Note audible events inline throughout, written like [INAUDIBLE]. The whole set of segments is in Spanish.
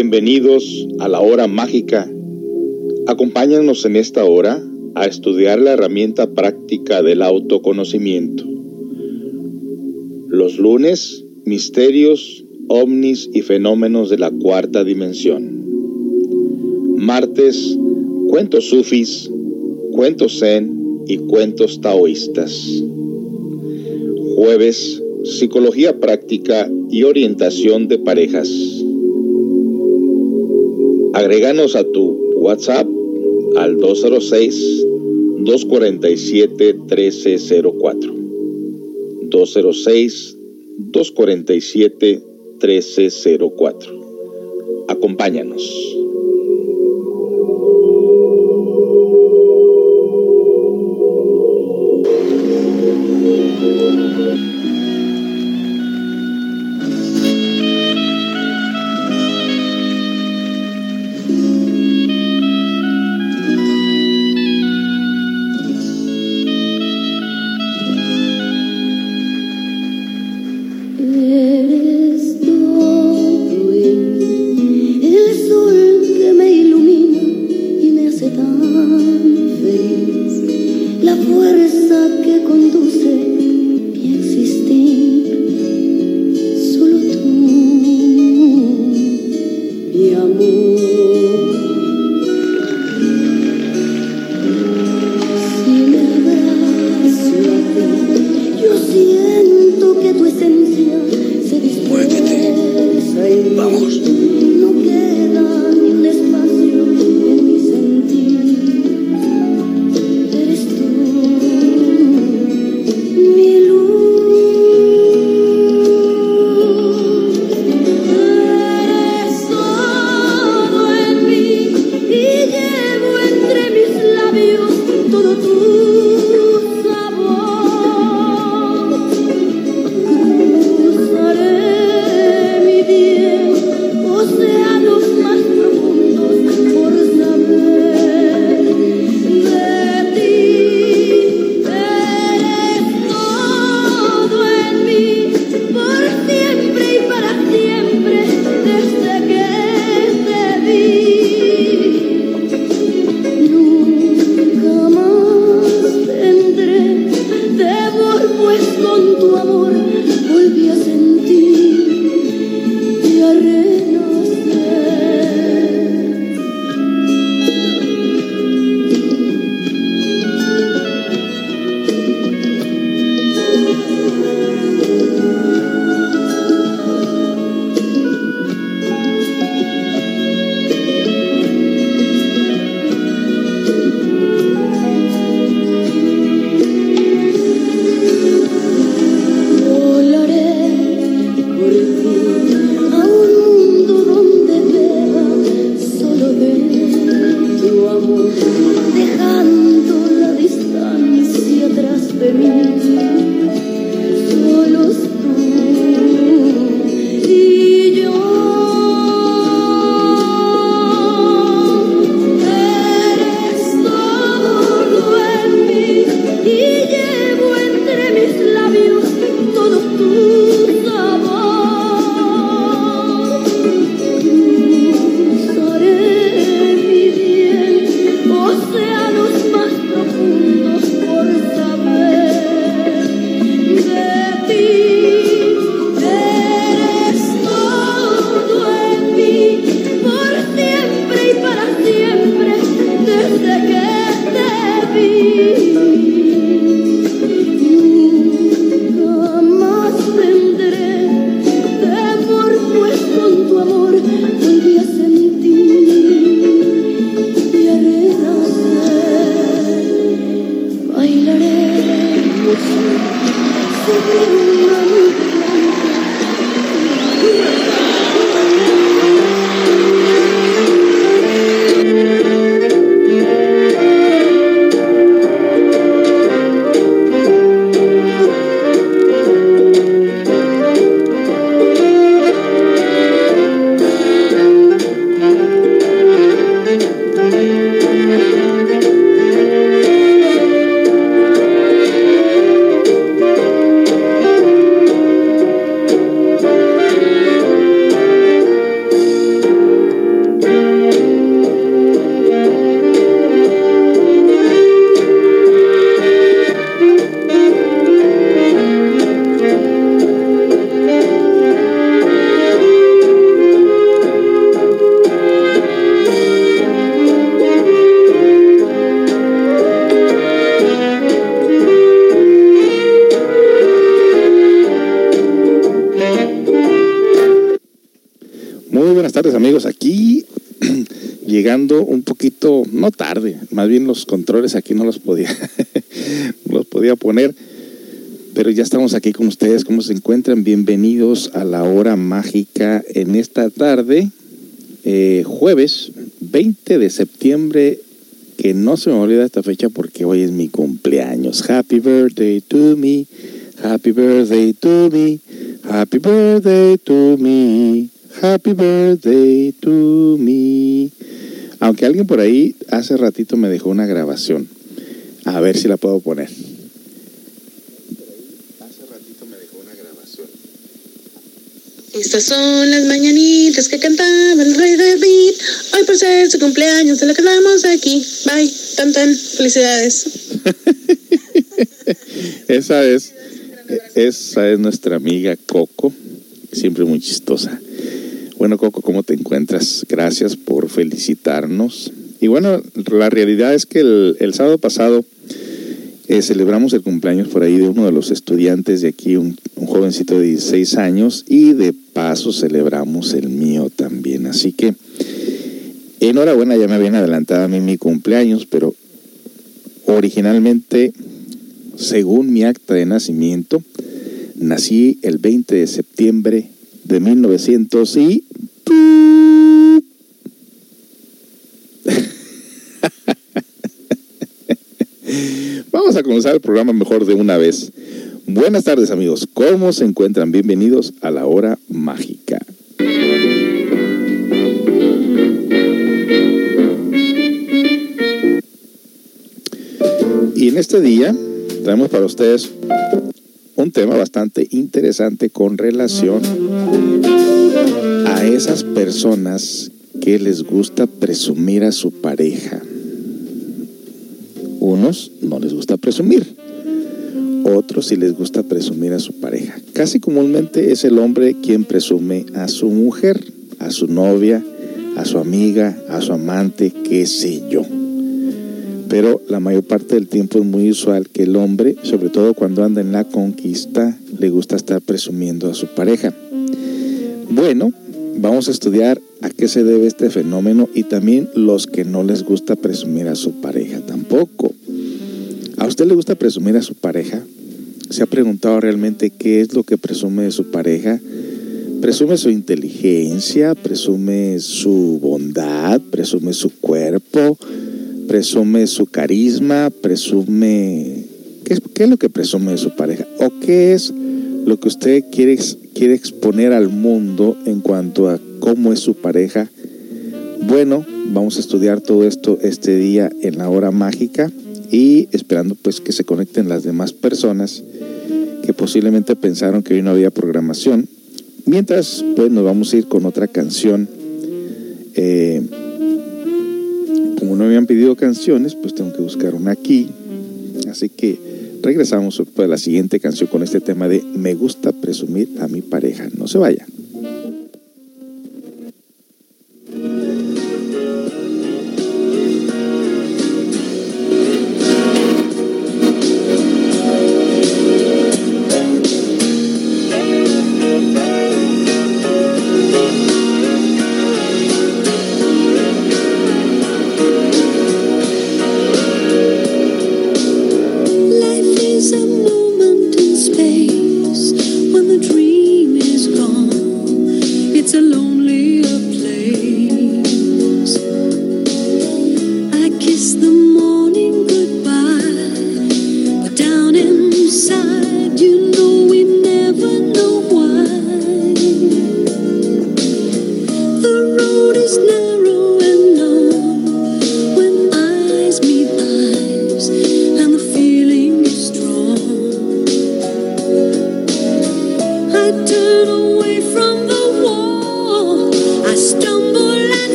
Bienvenidos a la hora mágica. Acompáñanos en esta hora a estudiar la herramienta práctica del autoconocimiento. Los lunes, misterios, ovnis y fenómenos de la cuarta dimensión. Martes, cuentos sufis, cuentos zen y cuentos taoístas. Jueves, psicología práctica y orientación de parejas. Agréganos a tu WhatsApp al 206-247-1304. 206-247-1304. Acompáñanos. Un poquito, no tarde, más bien los controles aquí no los podía, [LAUGHS] los podía poner, pero ya estamos aquí con ustedes. ¿Cómo se encuentran? Bienvenidos a la hora mágica en esta tarde, eh, jueves 20 de septiembre, que no se me olvida esta fecha porque hoy es mi cumpleaños. Happy birthday to me, happy birthday to me, happy birthday to me. Happy birthday to me. Aunque alguien por ahí hace ratito me dejó una grabación. A ver si la puedo poner. Hace ratito me dejó una grabación. Estas son las mañanitas que cantaba el rey David. Hoy por ser su cumpleaños se la cantamos aquí. Bye. Tan tan. Felicidades. [LAUGHS] esa es, esa es nuestra amiga Coco. Siempre muy chistosa. Bueno, Coco, ¿cómo te encuentras? Gracias por felicitarnos. Y bueno, la realidad es que el, sábado pasado eh, celebramos el cumpleaños por ahí de uno de los estudiantes de aquí, un, jovencito de 16 años, y de paso celebramos el mío también. Así que enhorabuena, ya me habían adelantado a mí mi cumpleaños, pero originalmente, según mi acta de nacimiento, nací el 20 de septiembre de 1900 y Vamos a comenzar el programa mejor de una vez. Buenas tardes amigos, ¿cómo se encuentran? Bienvenidos a la hora mágica. Y en este día traemos para ustedes un tema bastante interesante con relación a esas personas que les gusta presumir a su pareja. Unos no les gusta presumir, otros sí les gusta presumir a su pareja. Casi comúnmente es el hombre quien presume a su mujer, a su novia, a su amiga, a su amante, qué sé yo. Pero la mayor parte del tiempo es muy usual que el hombre, sobre todo cuando anda en la conquista, le gusta estar presumiendo a su pareja. Bueno, vamos a estudiar a qué se debe este fenómeno y también los que no les gusta presumir a su pareja tampoco. ¿A usted le gusta presumir a su pareja? ¿Se ha preguntado realmente qué es lo que presume de su pareja? Presume su inteligencia, presume su bondad, presume su cuerpo, presume su carisma, presume... ¿Qué es, lo que presume de su pareja? ¿O qué es lo que usted quiere, quiere exponer al mundo en cuanto a cómo es su pareja. Bueno, vamos a estudiar todo esto este día en la hora mágica y esperando pues que se conecten las demás personas que posiblemente pensaron que hoy no había programación. Mientras pues nos vamos a ir con otra canción. Eh, como no habían pedido canciones, pues tengo que buscar una aquí. Así que Regresamos para la siguiente canción con este tema de Me gusta presumir a mi pareja. No se vaya.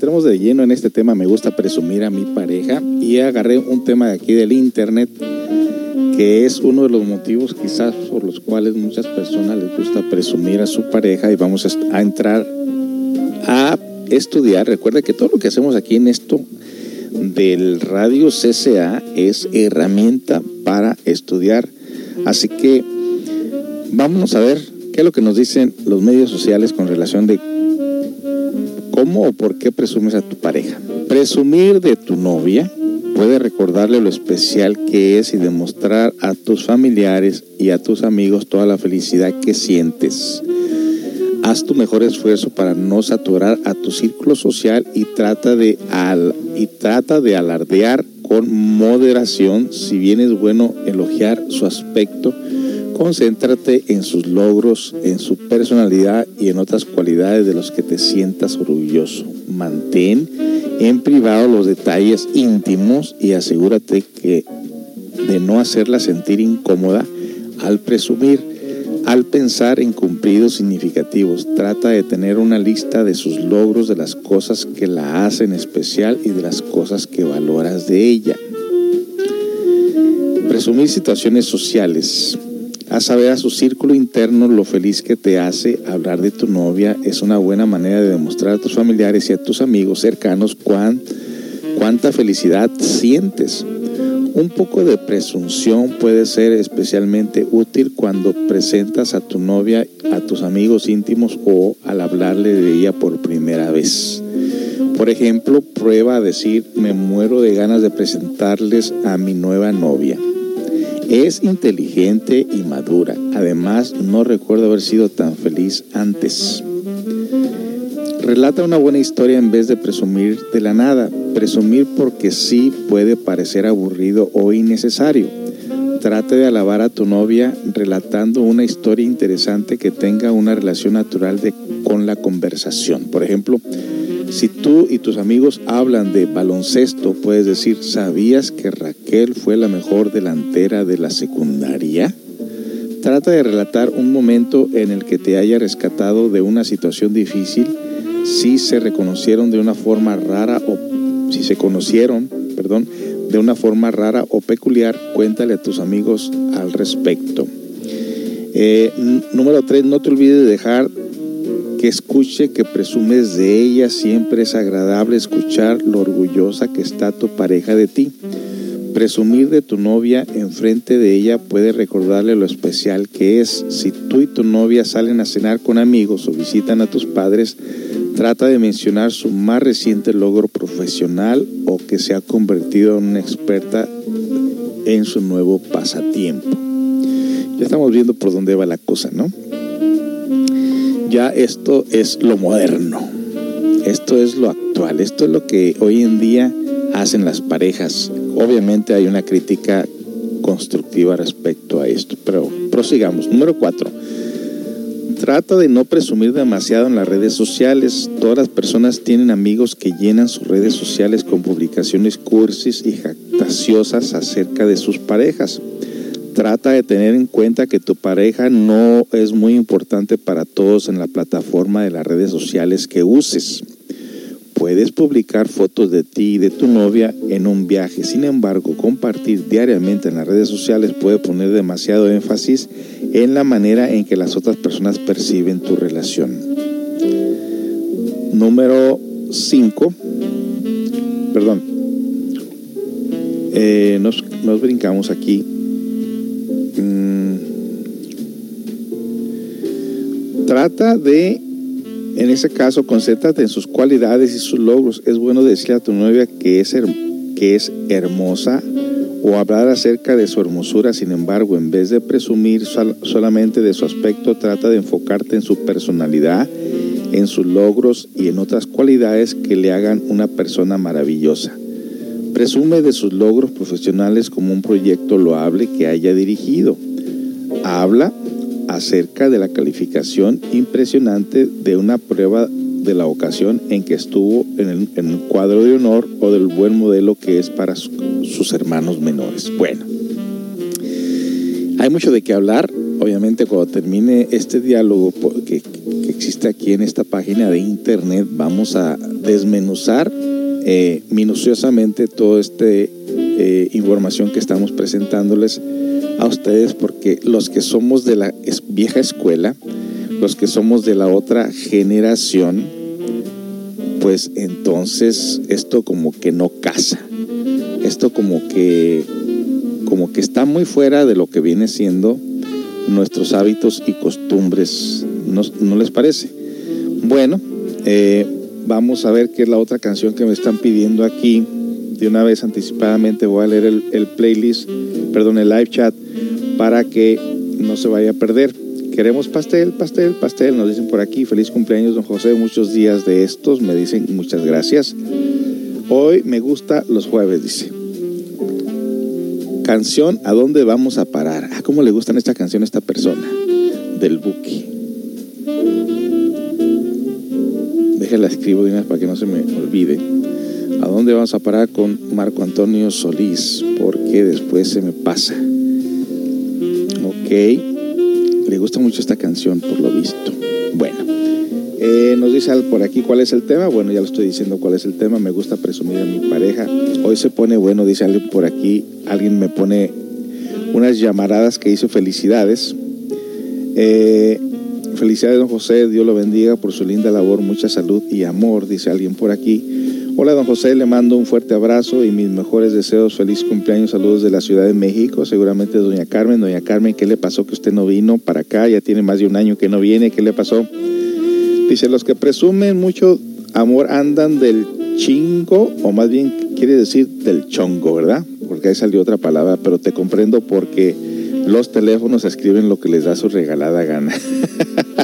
Entremos de lleno en este tema, me gusta presumir a mi pareja y agarré un tema de aquí del internet que es uno de los motivos quizás por los cuales muchas personas les gusta presumir a su pareja y vamos a entrar a estudiar. Recuerda que todo lo que hacemos aquí en esto del radio CCA es herramienta para estudiar. Así que vámonos a ver qué es lo que nos dicen los medios sociales con relación de ¿Cómo o por qué presumes a tu pareja? Presumir de tu novia puede recordarle lo especial que es y demostrar a tus familiares y a tus amigos toda la felicidad que sientes. Haz tu mejor esfuerzo para no saturar a tu círculo social y trata de, al, y trata de alardear con moderación. Si bien es bueno elogiar su aspecto, Concéntrate en sus logros, en su personalidad y en otras cualidades de los que te sientas orgulloso. Mantén en privado los detalles íntimos y asegúrate que de no hacerla sentir incómoda al presumir, al pensar en cumplidos significativos. Trata de tener una lista de sus logros, de las cosas que la hacen especial y de las cosas que valoras de ella. Presumir situaciones sociales. A saber a su círculo interno lo feliz que te hace hablar de tu novia es una buena manera de demostrar a tus familiares y a tus amigos cercanos cuán, cuánta felicidad sientes. Un poco de presunción puede ser especialmente útil cuando presentas a tu novia a tus amigos íntimos o al hablarle de ella por primera vez. Por ejemplo, prueba a decir, me muero de ganas de presentarles a mi nueva novia. Es inteligente y madura. Además, no recuerdo haber sido tan feliz antes. Relata una buena historia en vez de presumir de la nada. Presumir porque sí puede parecer aburrido o innecesario. Trate de alabar a tu novia relatando una historia interesante que tenga una relación natural de, con la conversación. Por ejemplo, si tú y tus amigos hablan de baloncesto, puedes decir, ¿sabías que Raquel fue la mejor delantera de la secundaria? Trata de relatar un momento en el que te haya rescatado de una situación difícil, si se reconocieron de una forma rara o si se conocieron, perdón, de una forma rara o peculiar, cuéntale a tus amigos al respecto. Eh, número 3, no te olvides de dejar que escuche que presumes de ella, siempre es agradable escuchar lo orgullosa que está tu pareja de ti. Presumir de tu novia enfrente de ella puede recordarle lo especial que es. Si tú y tu novia salen a cenar con amigos o visitan a tus padres, trata de mencionar su más reciente logro profesional o que se ha convertido en una experta en su nuevo pasatiempo. Ya estamos viendo por dónde va la cosa, ¿no? Ya esto es lo moderno. Esto es lo actual. Esto es lo que hoy en día hacen las parejas. Obviamente hay una crítica constructiva respecto a esto, pero prosigamos. Número cuatro. Trata de no presumir demasiado en las redes sociales. Todas las personas tienen amigos que llenan sus redes sociales con publicaciones cursis y jactaciosas acerca de sus parejas. Trata de tener en cuenta que tu pareja no es muy importante para todos en la plataforma de las redes sociales que uses. Puedes publicar fotos de ti y de tu novia en un viaje. Sin embargo, compartir diariamente en las redes sociales puede poner demasiado énfasis en la manera en que las otras personas perciben tu relación. Número 5. Perdón. Eh, nos, nos brincamos aquí. Trata de en ese caso, concéntrate en sus cualidades y sus logros. Es bueno decirle a tu novia que es, que es hermosa o hablar acerca de su hermosura. Sin embargo, en vez de presumir solamente de su aspecto, trata de enfocarte en su personalidad, en sus logros y en otras cualidades que le hagan una persona maravillosa. Presume de sus logros profesionales como un proyecto loable que haya dirigido. Habla acerca de la calificación impresionante de una prueba de la ocasión en que estuvo en el, cuadro de honor o del buen modelo que es para sus hermanos menores. Bueno, hay mucho de qué hablar. Obviamente cuando termine este diálogo que, existe aquí en esta página de internet, vamos a desmenuzar eh, minuciosamente toda esta eh, información que estamos presentándoles a ustedes porque los que somos de la vieja escuela, los que somos de la otra generación, pues entonces esto como que no casa. Esto como que como que está muy fuera de lo que viene siendo nuestros hábitos y costumbres. ¿No, les parece? Bueno, eh, vamos a ver qué es la otra canción que me están pidiendo aquí. De una vez anticipadamente voy a leer el, el playlist, perdón, el live chat para que no se vaya a perder. Queremos pastel, pastel, pastel, nos dicen por aquí. Feliz cumpleaños, don José. Muchos días de estos, me dicen muchas gracias. Hoy me gusta los jueves, dice. Canción, ¿a dónde vamos a parar? Ah, ¿cómo le gustan esta canción a esta persona? Del Buki. Déjala escribo para que no se me olvide. ¿A dónde vamos a parar con Marco Antonio Solís? Porque después se me pasa. Le gusta mucho esta canción, por lo visto. Bueno, eh, nos dice por aquí cuál es el tema. Bueno, ya lo estoy diciendo cuál es el tema. Me gusta presumir a mi pareja. Hoy se pone bueno, dice alguien por aquí. Alguien me pone unas llamaradas que hizo felicidades. Eh, felicidades, don José. Dios lo bendiga por su linda labor. Mucha salud y amor, dice alguien por aquí. Hola, don José, le mando un fuerte abrazo y mis mejores deseos. Feliz cumpleaños, saludos de la Ciudad de México. Seguramente doña Carmen. Doña Carmen, ¿qué le pasó que usted no vino para acá? Ya tiene más de un año que no viene. ¿Qué le pasó? Dice, los que presumen mucho amor andan del chingo, o más bien quiere decir del chongo, ¿verdad? Porque ahí salió otra palabra, pero te comprendo porque los teléfonos escriben lo que les da su regalada gana.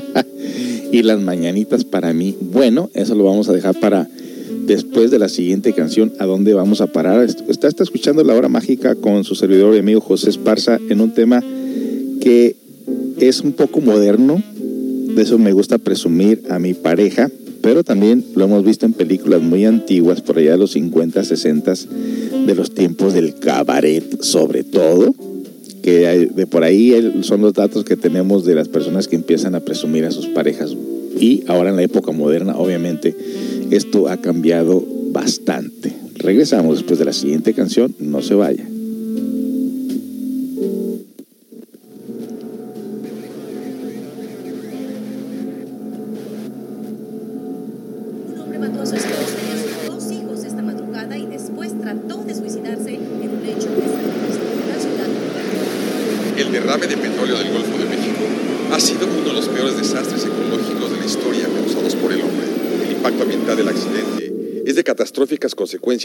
[LAUGHS] y las mañanitas para mí, bueno, eso lo vamos a dejar para después de la siguiente canción, ¿a dónde vamos a parar? Está, escuchando La Hora Mágica con su servidor y amigo José Esparza en un tema que es un poco moderno, de eso me gusta presumir a mi pareja, pero también lo hemos visto en películas muy antiguas, por allá de los 50, 60, de los tiempos del cabaret, sobre todo, que de por ahí son los datos que tenemos de las personas que empiezan a presumir a sus parejas. Y ahora en la época moderna, obviamente, esto ha cambiado bastante. Regresamos después de la siguiente canción, no se vaya.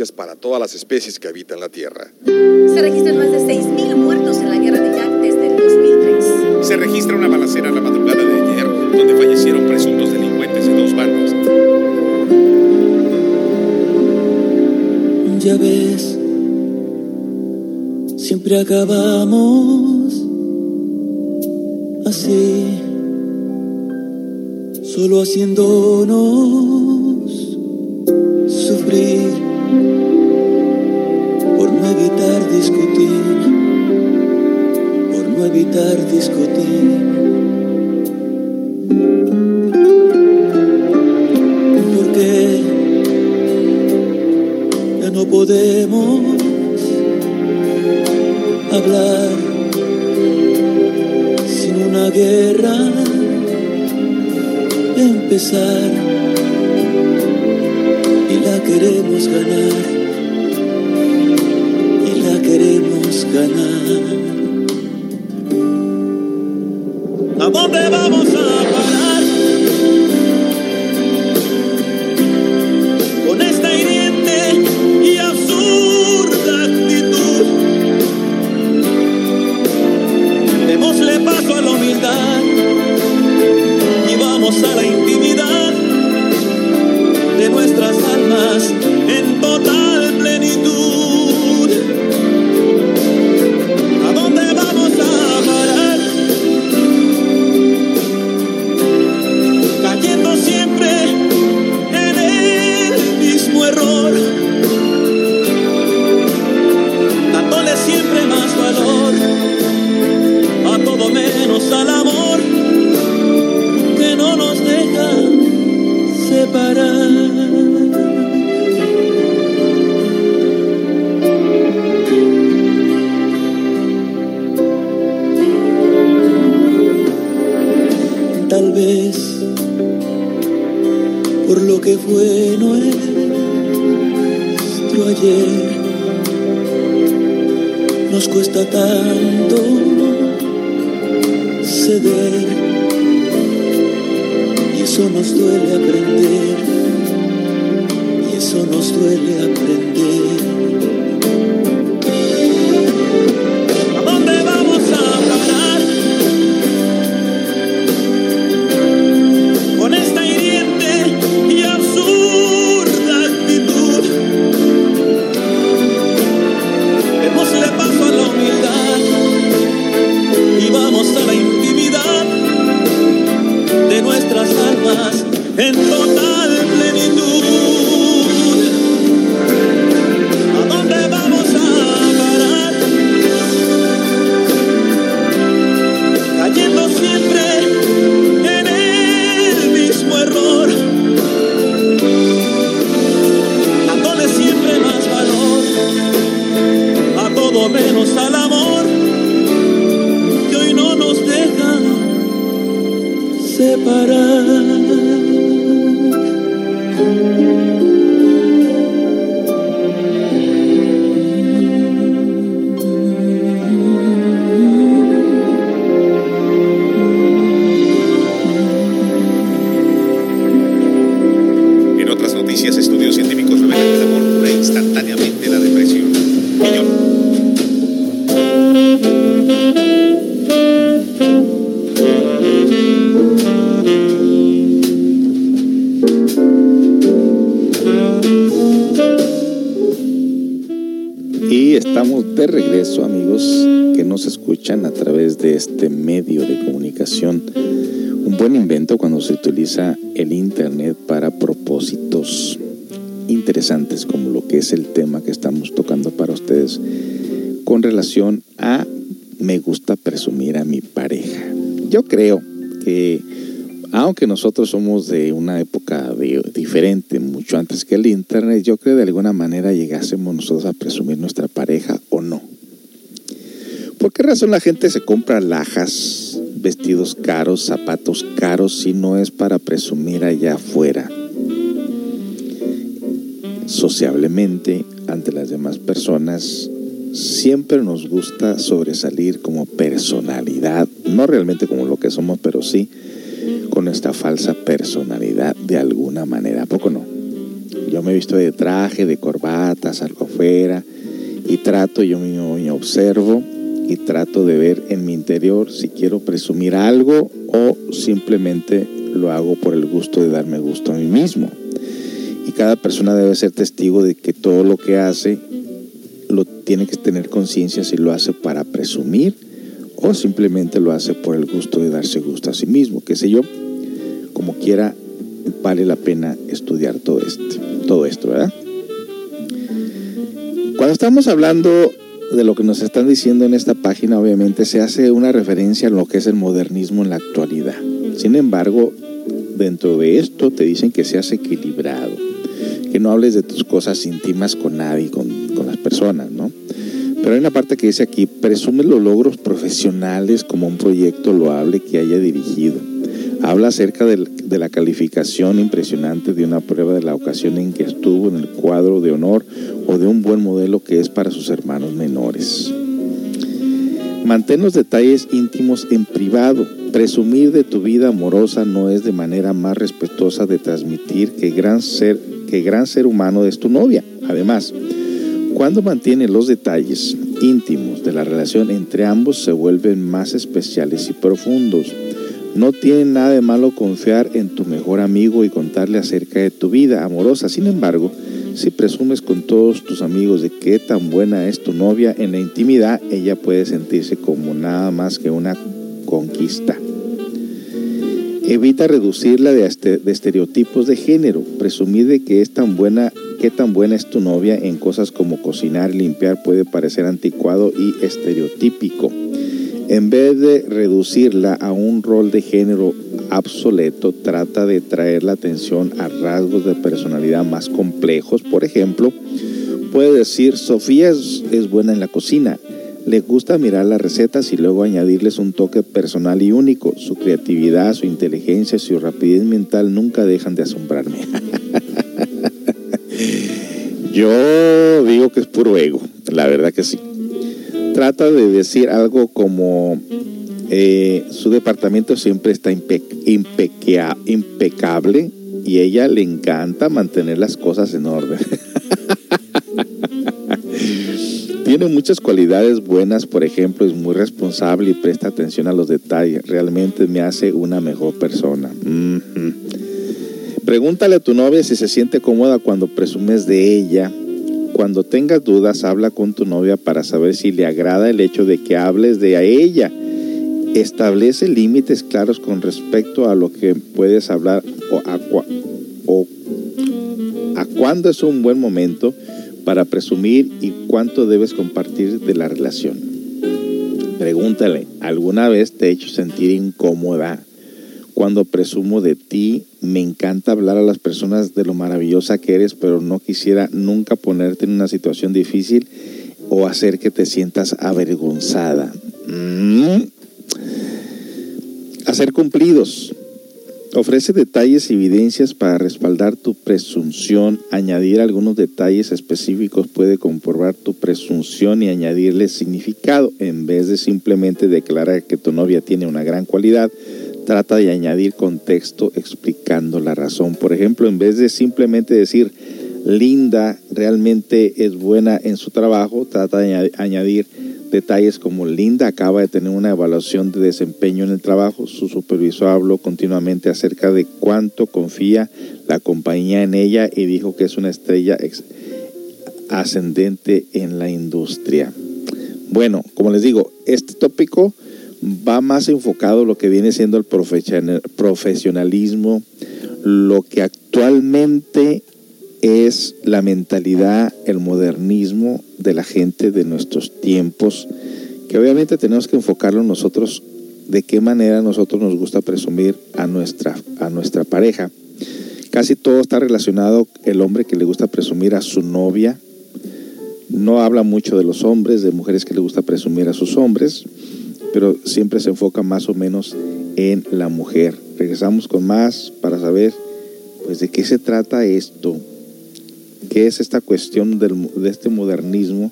Consecuencias para todas las especies que habitan la Tierra. Se registran más de 6.000 muertos en la guerra de Irak desde el 2003. se registra una balacera la madrugada de ayer, donde fallecieron presuntos delincuentes de dos bandas. Ya ves, siempre acabamos así, solo haciéndonos este medio de comunicación. Un buen invento cuando se utiliza el Internet para propósitos interesantes, como lo que es el tema que estamos tocando para ustedes con relación a me gusta presumir a mi pareja. Yo creo que aunque nosotros somos de una época de- diferente, mucho antes que el Internet, yo creo que de alguna manera llegásemos nosotros a presumir nuestra pareja. ¿Por qué razón la gente se compra lajas, vestidos caros, zapatos caros, si no es para presumir allá afuera? Sociablemente, ante las demás personas, siempre nos gusta sobresalir como personalidad, no realmente como lo que somos, pero sí con esta falsa personalidad de alguna manera. ¿A poco no? Yo me he visto de traje, de corbata, salgo afuera y trato, yo mismo me observo trato de ver en mi interior si quiero presumir algo o simplemente lo hago por el gusto de darme gusto a mí mismo. Y cada persona debe ser testigo de que todo lo que hace lo tiene que tener conciencia si lo hace para presumir o simplemente lo hace por el gusto de darse gusto a sí mismo, qué sé yo. Como quiera, vale la pena estudiar todo esto, todo esto, ¿verdad? Cuando estamos hablando de lo que nos están diciendo en esta página, obviamente se hace una referencia a lo que es el modernismo en la actualidad. Sin embargo, dentro de esto te dicen que seas equilibrado, que no hables de tus cosas íntimas con nadie, con, con las personas, ¿no? Pero hay una parte que dice aquí, presume los logros profesionales como un proyecto loable que haya dirigido. Habla acerca de, de la calificación impresionante de una prueba de la ocasión en que estuvo en el cuadro de honor o de un buen modelo que es para sus hermanos menores. Mantén los detalles íntimos en privado. Presumir de tu vida amorosa no es de manera más respetuosa de transmitir que gran ser, que gran ser humano es tu novia. Además, cuando mantienes los detalles íntimos de la relación entre ambos se vuelven más especiales y profundos. No tiene nada de malo confiar en tu mejor amigo y contarle acerca de tu vida amorosa. Sin embargo, si presumes con todos tus amigos de qué tan buena es tu novia en la intimidad, ella puede sentirse como nada más que una conquista. Evita reducirla de, este, estereotipos de género. Presumir de que es tan buena, qué tan buena es tu novia en cosas como cocinar y limpiar puede parecer anticuado y estereotípico. En vez de reducirla a un rol de género obsoleto, trata de traer la atención a rasgos de personalidad más complejos. Por ejemplo, puede decir, Sofía es, buena en la cocina, le gusta mirar las recetas y luego añadirles un toque personal y único. Su creatividad, su inteligencia, su rapidez mental nunca dejan de asombrarme. [LAUGHS] Yo digo que es puro ego, la verdad que sí. Trata de decir algo como eh, su departamento siempre está impecable y ella le encanta mantener las cosas en orden. [LAUGHS] Tiene muchas cualidades buenas, por ejemplo, es muy responsable y presta atención a los detalles. Realmente me hace una mejor persona. Pregúntale a tu novia si se siente cómoda cuando presumes de ella. Cuando tengas dudas, habla con tu novia para saber si le agrada el hecho de que hables de a ella. Establece límites claros con respecto a lo que puedes hablar o a, o a cuándo es un buen momento para presumir y cuánto debes compartir de la relación. Pregúntale, ¿alguna vez te he hecho sentir incómoda cuando presumo de ti? Me encanta hablar a las personas de lo maravillosa que eres, pero no quisiera nunca ponerte en una situación difícil o hacer que te sientas avergonzada. Mm. Hacer cumplidos. Ofrece detalles y evidencias para respaldar tu presunción. Añadir algunos detalles específicos puede comprobar tu presunción y añadirle significado. En vez de simplemente declarar que tu novia tiene una gran cualidad, trata de añadir contexto explicando la razón. Por ejemplo, en vez de simplemente decir Linda realmente es buena en su trabajo, trata de añadir detalles como Linda acaba de tener una evaluación de desempeño en el trabajo, su supervisor habló continuamente acerca de cuánto confía la compañía en ella y dijo que es una estrella ascendente en la industria. Bueno, como les digo, este tópico va más enfocado lo que viene siendo el profesionalismo, lo que actualmente es la mentalidad, el modernismo de la gente de nuestros tiempos, que obviamente tenemos que enfocarlo nosotros de qué manera nosotros nos gusta presumir a nuestra, a nuestra pareja. Casi todo está relacionado el hombre que le gusta presumir a su novia. No habla mucho de los hombres, de mujeres que le gusta presumir a sus hombres, pero siempre se enfoca más o menos en la mujer. Regresamos con más para saber pues de qué se trata esto qué es esta cuestión de este modernismo,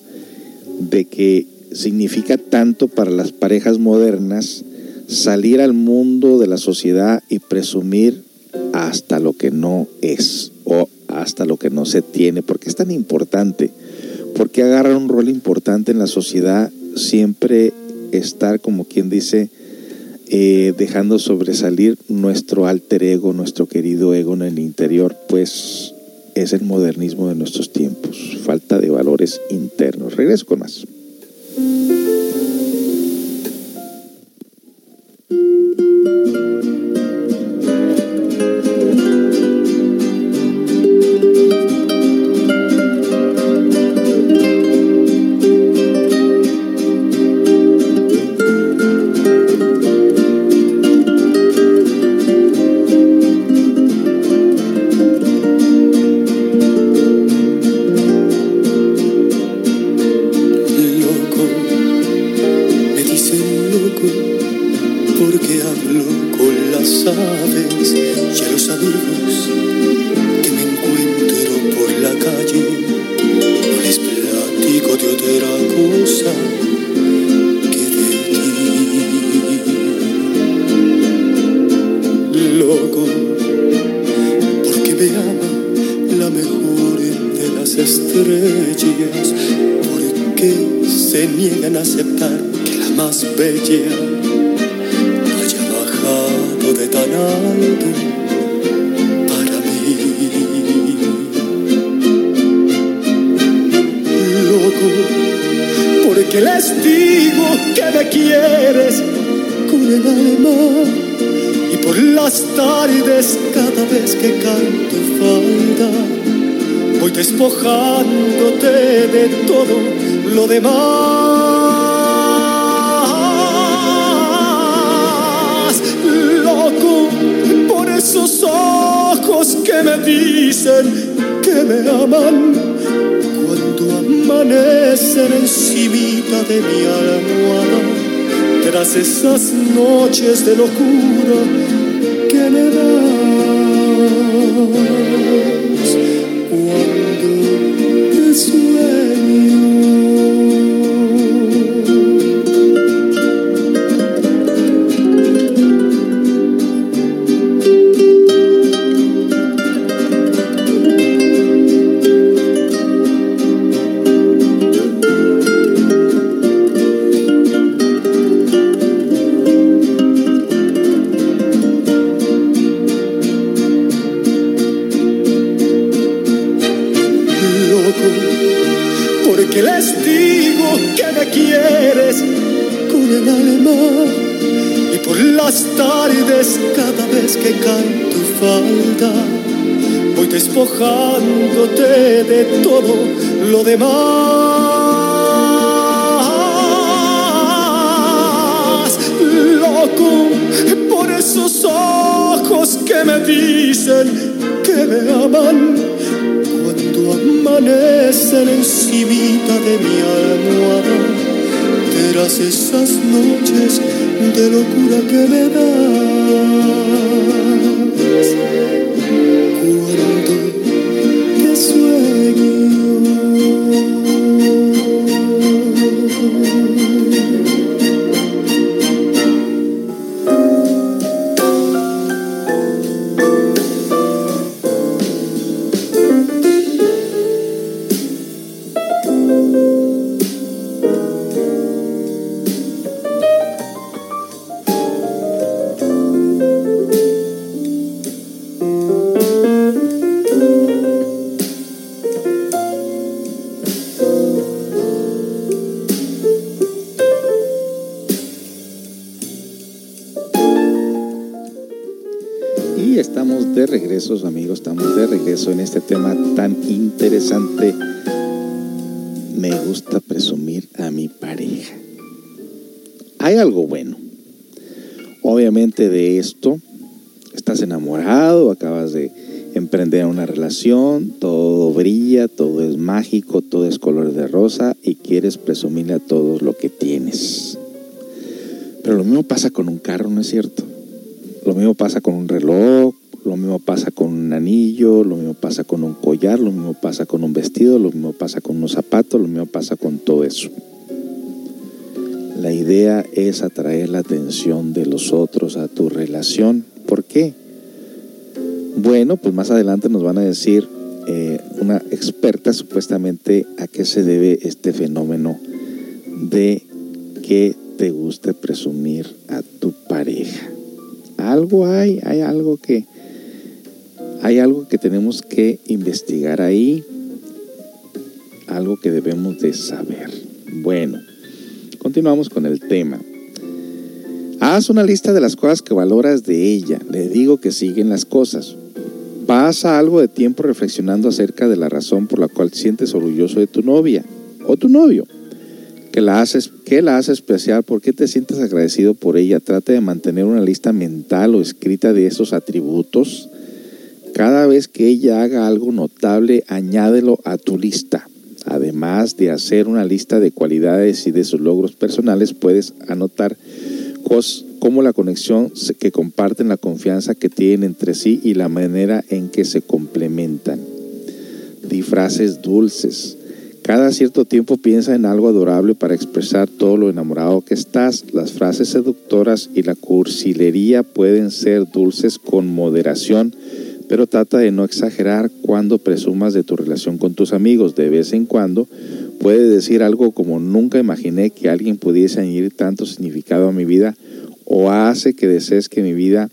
de que significa tanto para las parejas modernas salir al mundo de la sociedad y presumir hasta lo que no es o hasta lo que no se tiene. ¿Por qué es tan importante? Porque agarra un rol importante en la sociedad siempre estar, como quien dice, eh, dejando sobresalir nuestro alter ego, nuestro querido ego en el interior, pues es el modernismo de nuestros tiempos, falta de valores internos. Regreso con más. Las estrellas, porque se niegan a aceptar que la más bella haya bajado de tan alto para mí. Loco, porque les digo que me quieres con el alma y por las tardes cada vez que canto falda voy despojándote de todo lo demás. Loco por esos ojos que me dicen que me aman cuando amanecen encimita de mi almohada tras esas noches de locura que me das de todo lo demás. Loco, por esos ojos que me dicen que me aman cuando amanecen encimita de mi almohada tras esas noches de locura que me das cuando interesante. Me gusta presumir a mi pareja. Hay algo bueno. Obviamente de esto, estás enamorado, acabas de emprender una relación, todo brilla, todo es mágico, todo es color de rosa y quieres presumirle a todos lo que tienes. Pero lo mismo pasa con un carro, ¿no es cierto? Lo mismo pasa con un reloj, lo mismo pasa con un anillo, lo mismo pasa con un collar, lo mismo pasa con un vestido, lo mismo pasa con unos zapatos, lo mismo pasa con todo eso. La idea es atraer la atención de los otros a tu relación. ¿Por qué? Bueno, pues más adelante nos van a decir eh, una experta supuestamente a qué se debe este fenómeno de que te guste presumir a tu pareja. Algo hay, hay algo que hay algo que tenemos que investigar ahí, algo que debemos de saber. Bueno, continuamos con el tema. Haz una lista de las cosas que valoras de ella. Le digo que siguen las cosas. Pasa algo de tiempo reflexionando acerca de la razón por la cual te sientes orgulloso de tu novia o tu novio. ¿Qué la haces, qué la hace especial? ¿Por qué te sientes agradecido por ella? Trata de mantener una lista mental o escrita de esos atributos. Cada vez que ella haga algo notable, añádelo a tu lista. Además de hacer una lista de cualidades y de sus logros personales, puedes anotar cosas como la conexión que comparten, la confianza que tienen entre sí y la manera en que se complementan. Di frases dulces. Cada cierto tiempo piensa en algo adorable para expresar todo lo enamorado que estás. Las frases seductoras y la cursilería pueden ser dulces con moderación, pero trata de no exagerar cuando presumas de tu relación con tus amigos. De vez en cuando puedes decir algo como nunca imaginé que alguien pudiese añadir tanto significado a mi vida o hace que desees que mi vida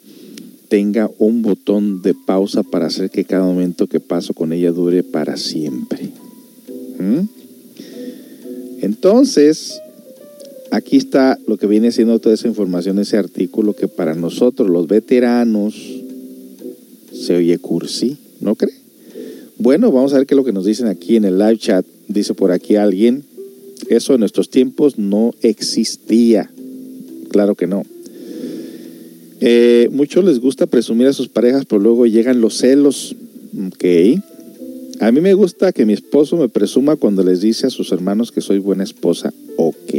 tenga un botón de pausa para hacer que cada momento que paso con ella dure para siempre. ¿Mm? Entonces, aquí está lo que viene siendo toda esa información, ese artículo que para nosotros los veteranos se oye cursi, ¿no cree? Bueno, vamos a ver qué es lo que nos dicen aquí en el live chat. Dice por aquí alguien, eso en nuestros tiempos no existía. Claro que no. Eh, muchos les gusta presumir a sus parejas, pero luego llegan los celos. Ok. A mí me gusta que mi esposo me presuma cuando les dice a sus hermanos que soy buena esposa. Ok.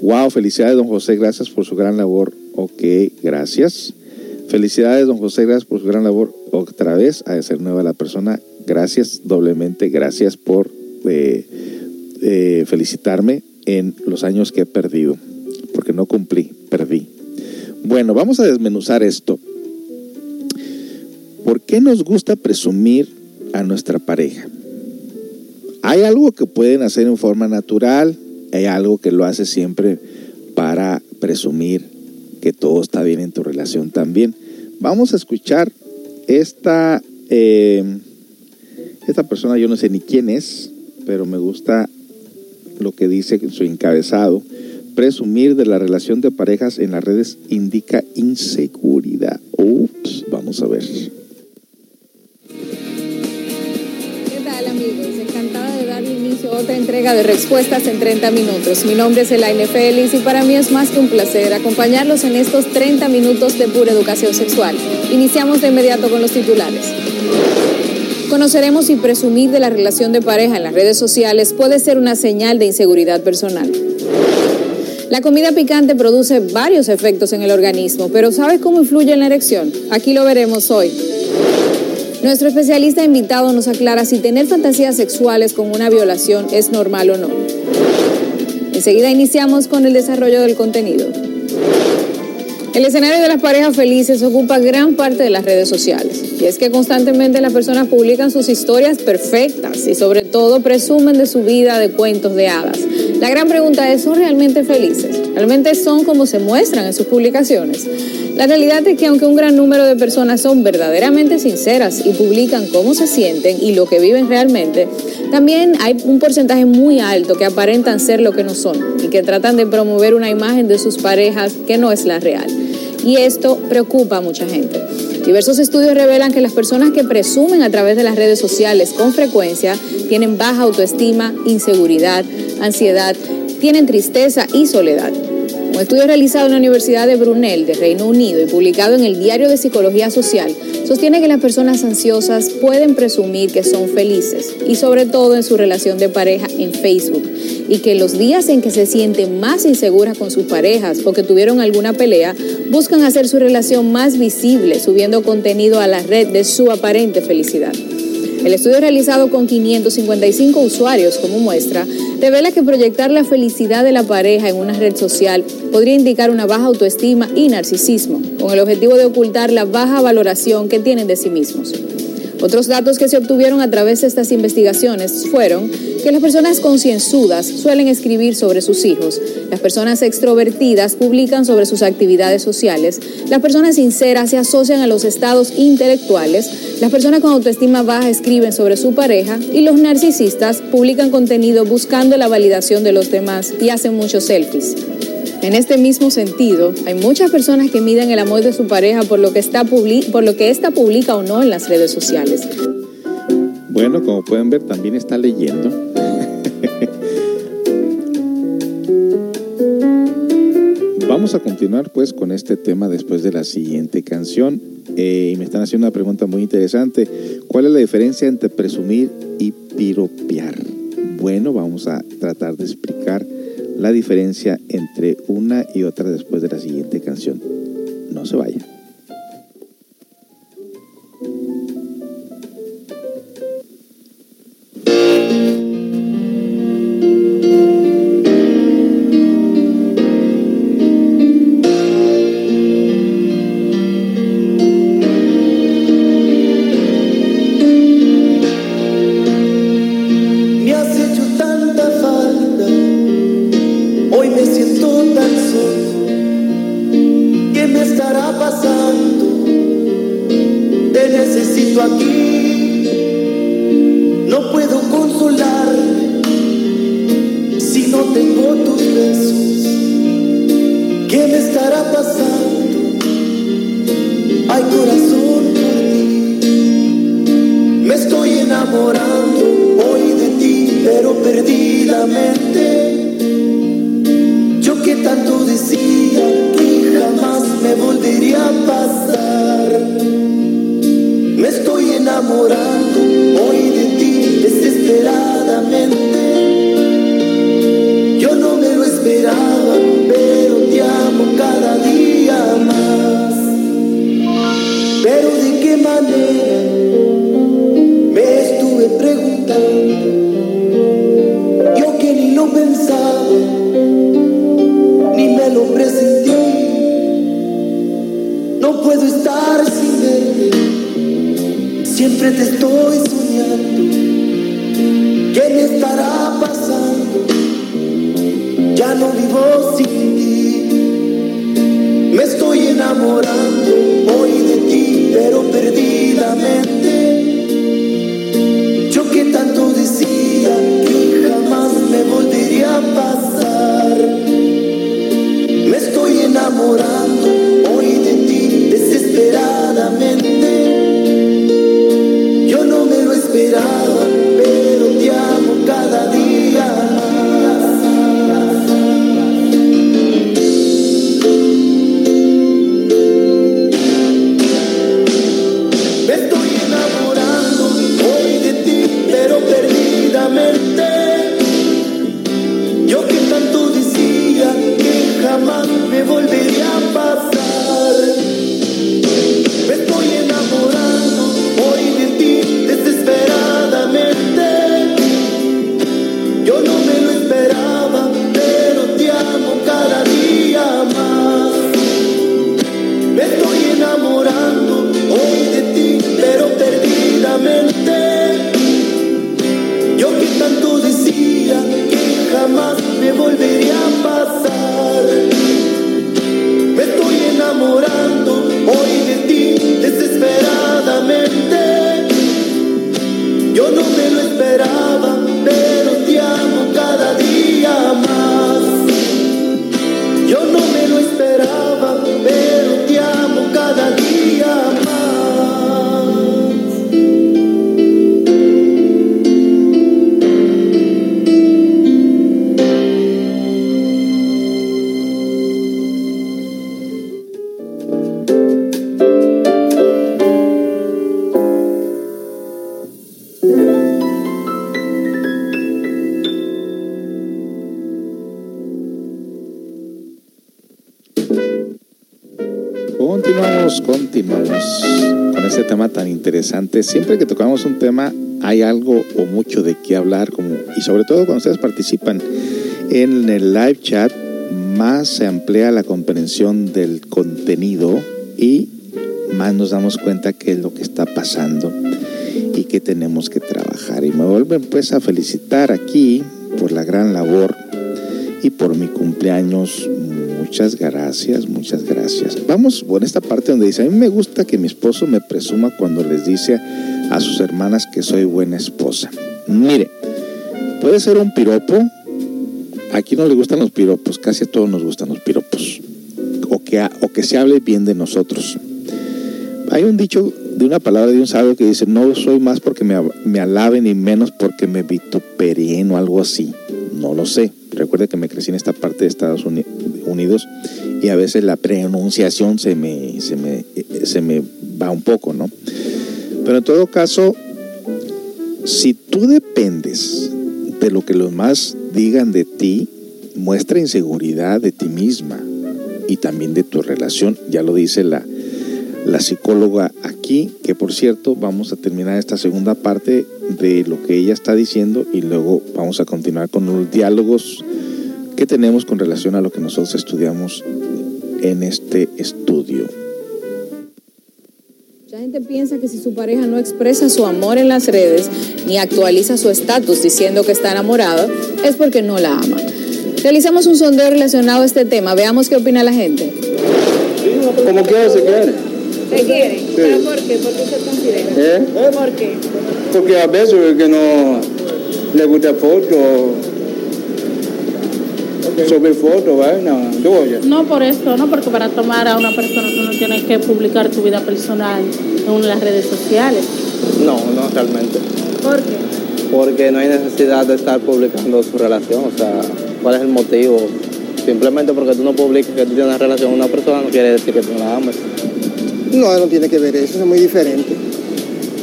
Wow, felicidades, don José, gracias por su gran labor. Ok, gracias. Felicidades, don José, gracias por su gran labor. Otra vez, a ser nueva la persona. Gracias doblemente, gracias por eh, eh, felicitarme en los años que he perdido. Porque no cumplí, perdí. Bueno, vamos a desmenuzar esto. ¿Por qué nos gusta presumir a nuestra pareja? Hay algo que pueden hacer en forma natural, hay algo que lo hace siempre para presumir que todo está bien en tu relación también. Vamos a escuchar esta, eh, esta persona, yo no sé ni quién es, pero me gusta lo que dice su encabezado. Presumir de la relación de parejas en las redes indica inseguridad. Ups, vamos a ver. Otra entrega de respuestas en 30 minutos. Mi nombre es Elaine Félix y para mí es más que un placer acompañarlos en estos 30 minutos de pura educación sexual. Iniciamos de inmediato con los titulares. Conoceremos si presumir de la relación de pareja en las redes sociales puede ser una señal de inseguridad personal. La comida picante produce varios efectos en el organismo, pero ¿sabes cómo influye en la erección? Aquí lo veremos hoy. Nuestro especialista invitado nos aclara si tener fantasías sexuales con una violación es normal o no. Enseguida iniciamos con el desarrollo del contenido. El escenario de las parejas felices ocupa gran parte de las redes sociales. Y es que constantemente las personas publican sus historias perfectas y sobre todo presumen de su vida de cuentos de hadas. La gran pregunta es, ¿son realmente felices? ¿Realmente son como se muestran en sus publicaciones? La realidad es que aunque un gran número de personas son verdaderamente sinceras y publican cómo se sienten y lo que viven realmente, también hay un porcentaje muy alto que aparentan ser lo que no son y que tratan de promover una imagen de sus parejas que no es la real. Y esto preocupa a mucha gente. Diversos estudios revelan que las personas que presumen a través de las redes sociales con frecuencia tienen baja autoestima, inseguridad, ansiedad, tienen tristeza y soledad. Un estudio realizado en la Universidad de Brunel de Reino Unido y publicado en el Diario de Psicología Social sostiene que las personas ansiosas pueden presumir que son felices y sobre todo en su relación de pareja en Facebook y que los días en que se sienten más inseguras con sus parejas o que tuvieron alguna pelea buscan hacer su relación más visible subiendo contenido a la red de su aparente felicidad. El estudio realizado con 555 usuarios como muestra revela que proyectar la felicidad de la pareja en una red social podría indicar una baja autoestima y narcisismo, con el objetivo de ocultar la baja valoración que tienen de sí mismos. Otros datos que se obtuvieron a través de estas investigaciones fueron que las personas concienzudas suelen escribir sobre sus hijos, las personas extrovertidas publican sobre sus actividades sociales, las personas sinceras se asocian a los estados intelectuales, las personas con autoestima baja escriben sobre su pareja. Y los narcisistas publican contenido buscando la validación de los demás y hacen muchos selfies. En este mismo sentido, hay muchas personas que miden el amor de su pareja por lo que está por lo que ésta publica o no en las redes sociales. Bueno, como pueden ver, también está leyendo. Vamos a continuar pues con este tema después de la siguiente canción. Eh, y me están haciendo una pregunta muy interesante. ¿Cuál es la diferencia entre presumir y piropear? Bueno, vamos a tratar de explicar la diferencia entre una y otra después de la siguiente canción. No se vaya. Estará pasando? Te necesito aquí, no puedo consolarme si no tengo tus besos. ¿Qué me estará pasando? Ay corazón por ti, me estoy enamorando hoy de ti, pero perdidamente. Me volvería a pasar. Me estoy enamorando hoy de ti desesperadamente. Yo no me lo esperaba, pero te amo cada día más. Pero de qué manera me estuve preguntando. Interesante. Siempre que tocamos un tema hay algo o mucho de qué hablar, como, y sobre todo cuando ustedes participan en el live chat, más se amplía la comprensión del contenido y más nos damos cuenta qué es lo que está pasando. y que tenemos que trabajar. Y me vuelven pues a felicitar aquí por la gran labor y por mi cumpleaños. Muchas gracias, muchas gracias. Vamos por esta parte donde dice, a mí me gusta que mi esposo me presuma cuando les dice a sus hermanas que soy buena esposa. Mire, puede ser un piropo. Aquí no le gustan los piropos, casi a todos nos gustan los piropos. O que, o que se hable bien de nosotros. Hay un dicho de una palabra de un sabio que dice, no soy más porque me, alaben y menos porque me vitupereen o algo así. No lo sé. Recuerde que me crecí en esta parte de Estados Unidos y a veces la pronunciación se me, se me, se me va un poco, ¿no? Pero en todo caso, si tú dependes de lo que los más digan de ti, muestra inseguridad de ti misma y también de tu relación. Ya lo dice la, la psicóloga aquí, que por cierto vamos a terminar esta segunda parte de lo que ella está diciendo y luego vamos a continuar con los diálogos que tenemos con relación a lo que nosotros estudiamos en este estudio. Mucha gente piensa que si su pareja no expresa su amor en las redes ni actualiza su estatus diciendo que está enamorado, es porque no la ama. Realizamos un sondeo relacionado a este tema. Veamos qué opina la gente. Como quiera se quiere. ¿Se quiere? ¿Pero por qué? ¿Por qué se considera? ¿Eh? ¿Por qué? Porque a veces que no le gusta foto, sobre foto, vaina, tú oyes. No por eso, no porque para tomar a una persona tú no tienes que publicar tu vida personal en las redes sociales. No, no realmente. ¿Por qué? Porque no hay necesidad de estar publicando su relación, o sea, ¿cuál es el motivo? Simplemente porque tú no publicas que tú tienes una relación con una persona no quiere decir que tú no la amas. No, no tiene que ver eso, es muy diferente.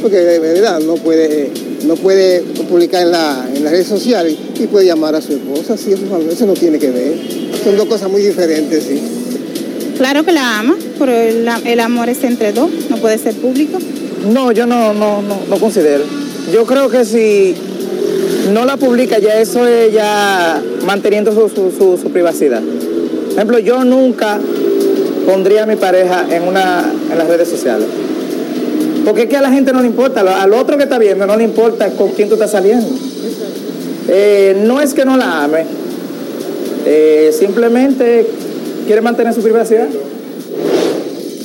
Porque de verdad no puede, no puede publicar en, la, en las redes sociales y puede llamar a su esposa, sí, eso, eso no tiene que ver. Son dos cosas muy diferentes, sí. Claro que la ama, pero el, el amor es entre dos, no puede ser público. No, yo no, no, no, no considero. Yo creo que si no la publica ya eso es ya manteniendo su, su, su, su privacidad. Por ejemplo, yo nunca pondría a mi pareja en, una, en las redes sociales. Porque es que a la gente no le importa, al otro que está viendo no le importa con quién tú estás saliendo. Eh, no es que no la ame, eh, simplemente quiere mantener su privacidad.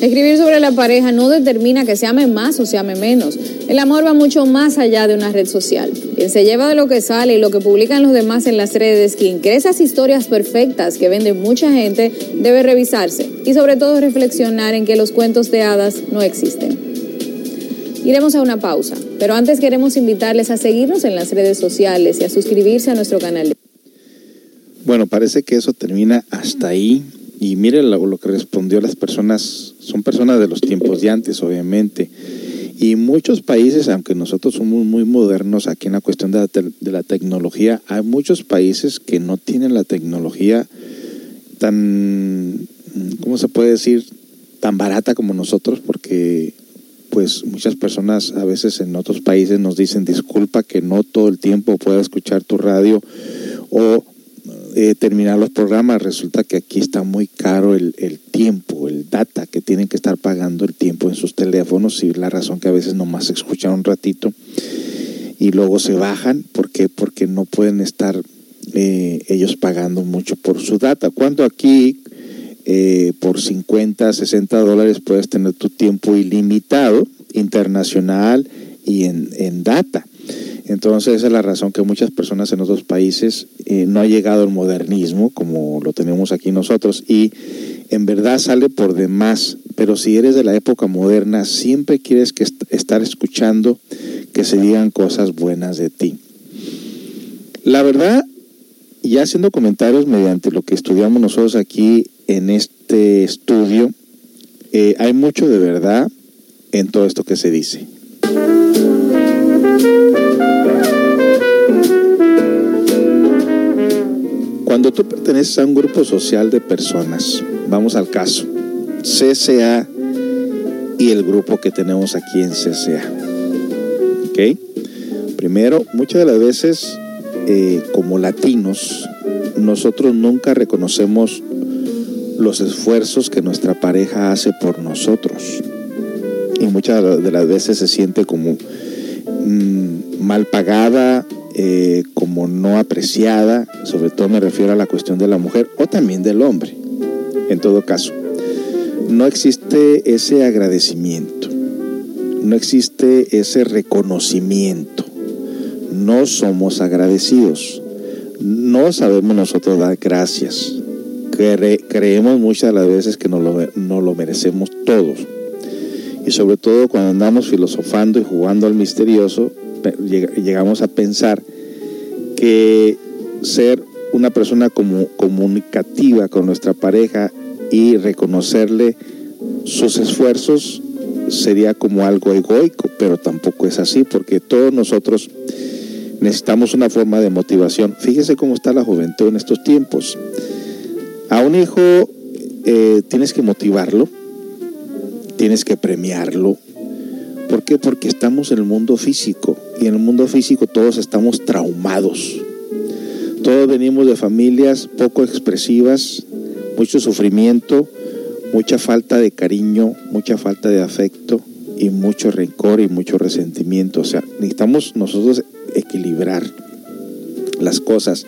Escribir sobre la pareja no determina que se ame más o se ame menos. El amor va mucho más allá de una red social. Quien se lleva de lo que sale y lo que publican los demás en las redes, quien cree esas historias perfectas que vende mucha gente, debe revisarse y sobre todo reflexionar en que los cuentos de hadas no existen. Iremos a una pausa, pero antes queremos invitarles a seguirnos en las redes sociales y a suscribirse a nuestro canal. Bueno, parece que eso termina hasta ahí. Y miren lo, que respondió las personas, son personas de los tiempos de antes, obviamente. Y muchos países, aunque nosotros somos muy modernos aquí en la cuestión de la, te de la tecnología, hay muchos países que no tienen la tecnología tan, ¿cómo se puede decir? Tan barata como nosotros, porque pues muchas personas a veces en otros países nos dicen disculpa que no todo el tiempo pueda escuchar tu radio o eh, terminar los programas. Resulta que aquí está muy caro el, el, tiempo, el data que tienen que estar pagando el tiempo en sus teléfonos y la razón que a veces nomás escuchan un ratito y luego se bajan. ¿Por qué? Porque no pueden estar eh, ellos pagando mucho por su data. Cuando aquí eh, por 50, 60 dólares puedes tener tu tiempo ilimitado, internacional y en, en data. Entonces esa es la razón que muchas personas en otros países eh, no ha llegado el modernismo como lo tenemos aquí nosotros y en verdad sale por demás, pero si eres de la época moderna siempre quieres que est estar escuchando que se digan cosas buenas de ti. La verdad, ya haciendo comentarios mediante lo que estudiamos nosotros aquí en este estudio, eh, hay mucho de verdad en todo esto que se dice. Cuando tú perteneces a un grupo social de personas, vamos al caso, CCA y el grupo que tenemos aquí en CCA. Primero, muchas de las veces, eh, como latinos, nosotros nunca reconocemos los esfuerzos que nuestra pareja hace por nosotros. Y muchas de las veces se siente como mm, mal pagada, eh, como no apreciada, sobre todo me refiero a la cuestión de la mujer o también del hombre, en todo caso. No existe ese agradecimiento, no existe ese reconocimiento, no somos agradecidos, no sabemos nosotros dar gracias, Cre- creemos muchas de las veces que nos lo, nos lo merecemos todos. Y sobre todo cuando andamos filosofando y jugando al misterioso, llegamos a pensar que ser una persona comunicativa con nuestra pareja y reconocerle sus esfuerzos sería como algo egoico, pero tampoco es así, porque todos nosotros necesitamos una forma de motivación. Fíjese cómo está la juventud en estos tiempos. A un hijo eh, tienes que motivarlo, tienes que premiarlo. ¿Por qué? Porque estamos en el mundo físico y en el mundo físico todos estamos traumados. Todos venimos de familias poco expresivas, mucho sufrimiento, mucha falta de cariño, mucha falta de afecto y mucho rencor y mucho resentimiento. O sea, necesitamos nosotros equilibrar las cosas.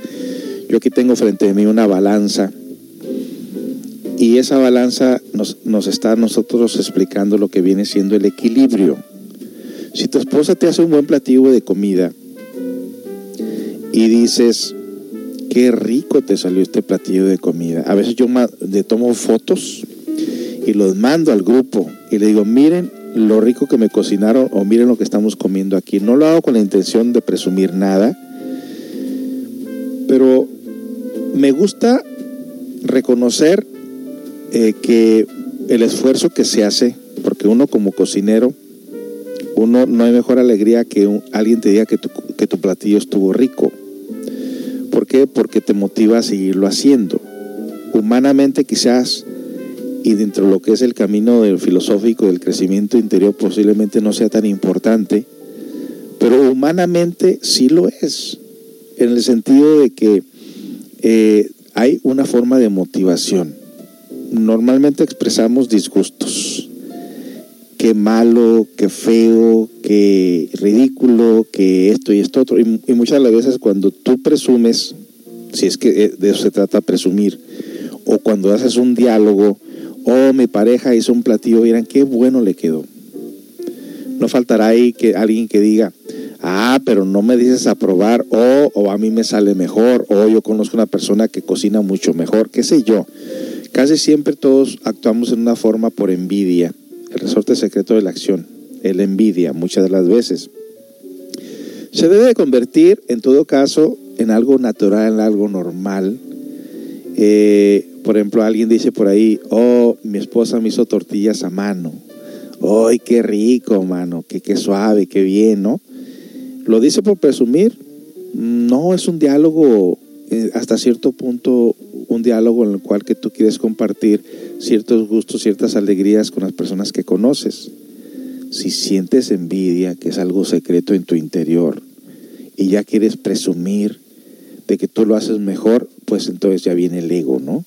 Yo aquí tengo frente a mí una balanza y esa balanza nos, nos está a nosotros explicando lo que viene siendo el equilibrio. Si tu esposa te hace un buen platillo de comida y dices, qué rico te salió este platillo de comida. A veces yo le tomo fotos y los mando al grupo y le digo, miren lo rico que me cocinaron o miren lo que estamos comiendo aquí. No lo hago con la intención de presumir nada, pero me gusta reconocer eh, que el esfuerzo que se hace, porque uno como cocinero, uno no hay mejor alegría que alguien te diga que tu, que tu platillo estuvo rico. ¿Por qué? Porque te motiva a seguirlo haciendo. Humanamente quizás, y dentro de lo que es el camino del filosófico del crecimiento interior posiblemente no sea tan importante, pero humanamente sí lo es, en el sentido de que eh, hay una forma de motivación. Normalmente expresamos disgustos, que malo, que feo, que ridículo, que esto y esto otro. Y, muchas las veces cuando tú presumes, si es que eh, de eso se trata presumir, o cuando haces un diálogo, oh, mi pareja hizo un platillo, miran qué bueno le quedó. No faltará ahí que alguien que diga, ah, pero no me dices aprobar, o, o a mí me sale mejor, o yo conozco una persona que cocina mucho mejor, qué sé yo. Casi siempre todos actuamos en una forma por envidia, el resorte secreto de la acción, el envidia, muchas de las veces. Se debe de convertir, en todo caso, en algo natural, en algo normal. Eh, por ejemplo, alguien dice por ahí, oh, mi esposa me hizo tortillas a mano. ¡Ay, qué rico, mano! Qué, qué suave, qué bien, ¿no? ¿Lo dice por presumir? No, es un diálogo, eh, hasta cierto punto, un diálogo en el cual que tú quieres compartir ciertos gustos, ciertas alegrías con las personas que conoces. Si sientes envidia, que es algo secreto en tu interior, y ya quieres presumir de que tú lo haces mejor, pues entonces ya viene el ego, ¿no?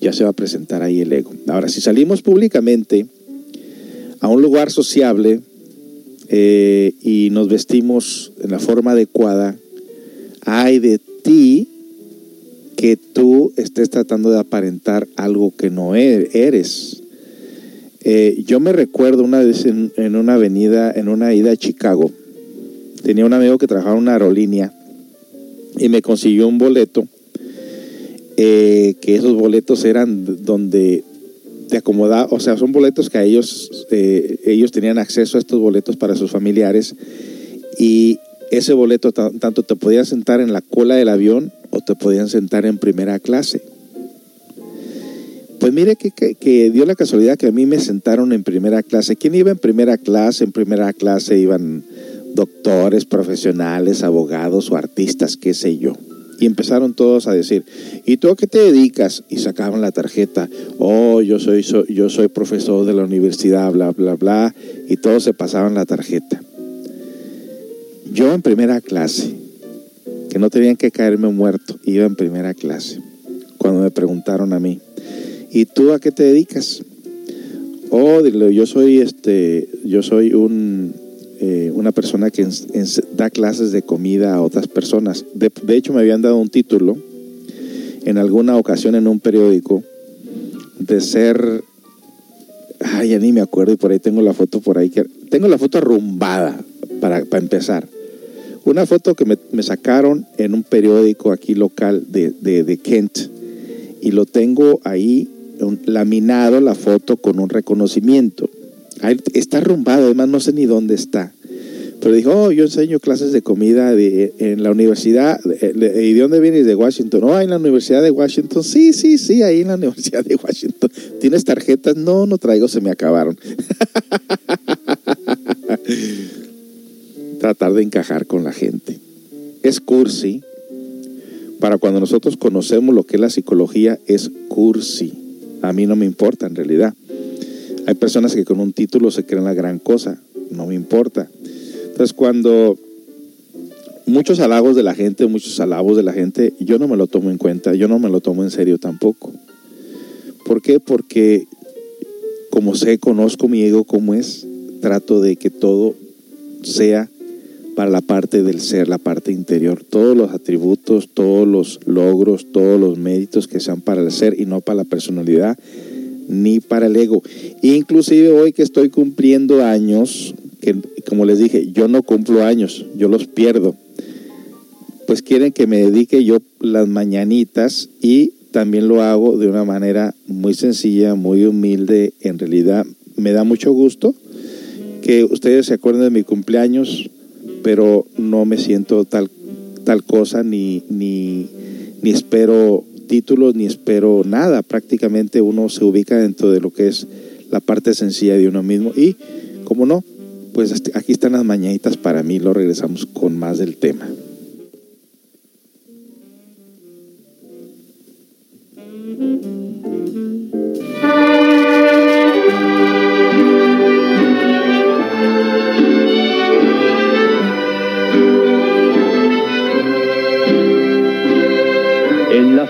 Ya se va a presentar ahí el ego. Ahora, si salimos públicamente a un lugar sociable eh, y nos vestimos en la forma adecuada, hay de ti que tú estés tratando de aparentar algo que no e- eres. Eh, yo me recuerdo una vez en, una avenida, en una ida a Chicago, tenía un amigo que trabajaba en una aerolínea y me consiguió un boleto, eh, que esos boletos eran donde te acomodaba, o sea, son boletos que a ellos, eh, ellos tenían acceso a estos boletos para sus familiares y ese boleto ta- tanto te podían sentar en la cola del avión o te podían sentar en primera clase. Pues mire que, dio la casualidad que a mí me sentaron en primera clase. ¿Quién iba en primera clase? En primera clase iban doctores, profesionales, abogados o artistas, qué sé yo. Y empezaron todos a decir, ¿y tú a qué te dedicas? Y sacaban la tarjeta, oh, yo soy, so- yo soy profesor de la universidad, bla, bla, bla, y todos se pasaban la tarjeta. Yo en primera clase, que no tenían que caerme muerto, iba en primera clase. Cuando me preguntaron a mí, ¿y tú a qué te dedicas? Oh, yo soy este, yo soy un eh, una persona que da clases de comida a otras personas. De, de hecho, me habían dado un título en alguna ocasión en un periódico de ser, ay, ya ni me acuerdo y por ahí tengo la foto por ahí que tengo la foto arrumbada para, para empezar. Una foto que me, sacaron en un periódico aquí local de, de- Kent y lo tengo ahí laminado la foto con un reconocimiento. Está arrumbado, además no sé ni dónde está. Pero dijo, oh, yo enseño clases de comida de- en la universidad. eh, ¿Y de dónde vienes? De Washington. Oh, en la Universidad de Washington. Sí, sí, sí, ahí en la Universidad de Washington. ¿Tienes tarjetas? No, no traigo, se me acabaron. [LAUGHS] Tratar de encajar con la gente. Es cursi. Para cuando nosotros conocemos lo que es la psicología, es cursi. A mí no me importa en realidad. Hay personas que con un título se creen la gran cosa. No me importa. Entonces, cuando muchos halagos de la gente, muchos halagos de la gente, yo no me lo tomo en cuenta, yo no me lo tomo en serio tampoco. ¿Por qué? Porque como sé, conozco mi ego como es, trato de que todo sea para la parte del ser, la parte interior. Todos los atributos, todos los logros, todos los méritos que sean para el ser y no para la personalidad ni para el ego. Inclusive hoy que estoy cumpliendo años, que como les dije, yo no cumplo años, yo los pierdo. Pues quieren que me dedique yo las mañanitas y también lo hago de una manera muy sencilla, muy humilde. En realidad me da mucho gusto que ustedes se acuerden de mi cumpleaños, pero no me siento tal, tal cosa, ni, ni, ni espero títulos, ni espero nada. Prácticamente uno se ubica dentro de lo que es la parte sencilla de uno mismo. Y, como no, pues aquí están las mañanitas para mí. Lo regresamos con más del tema.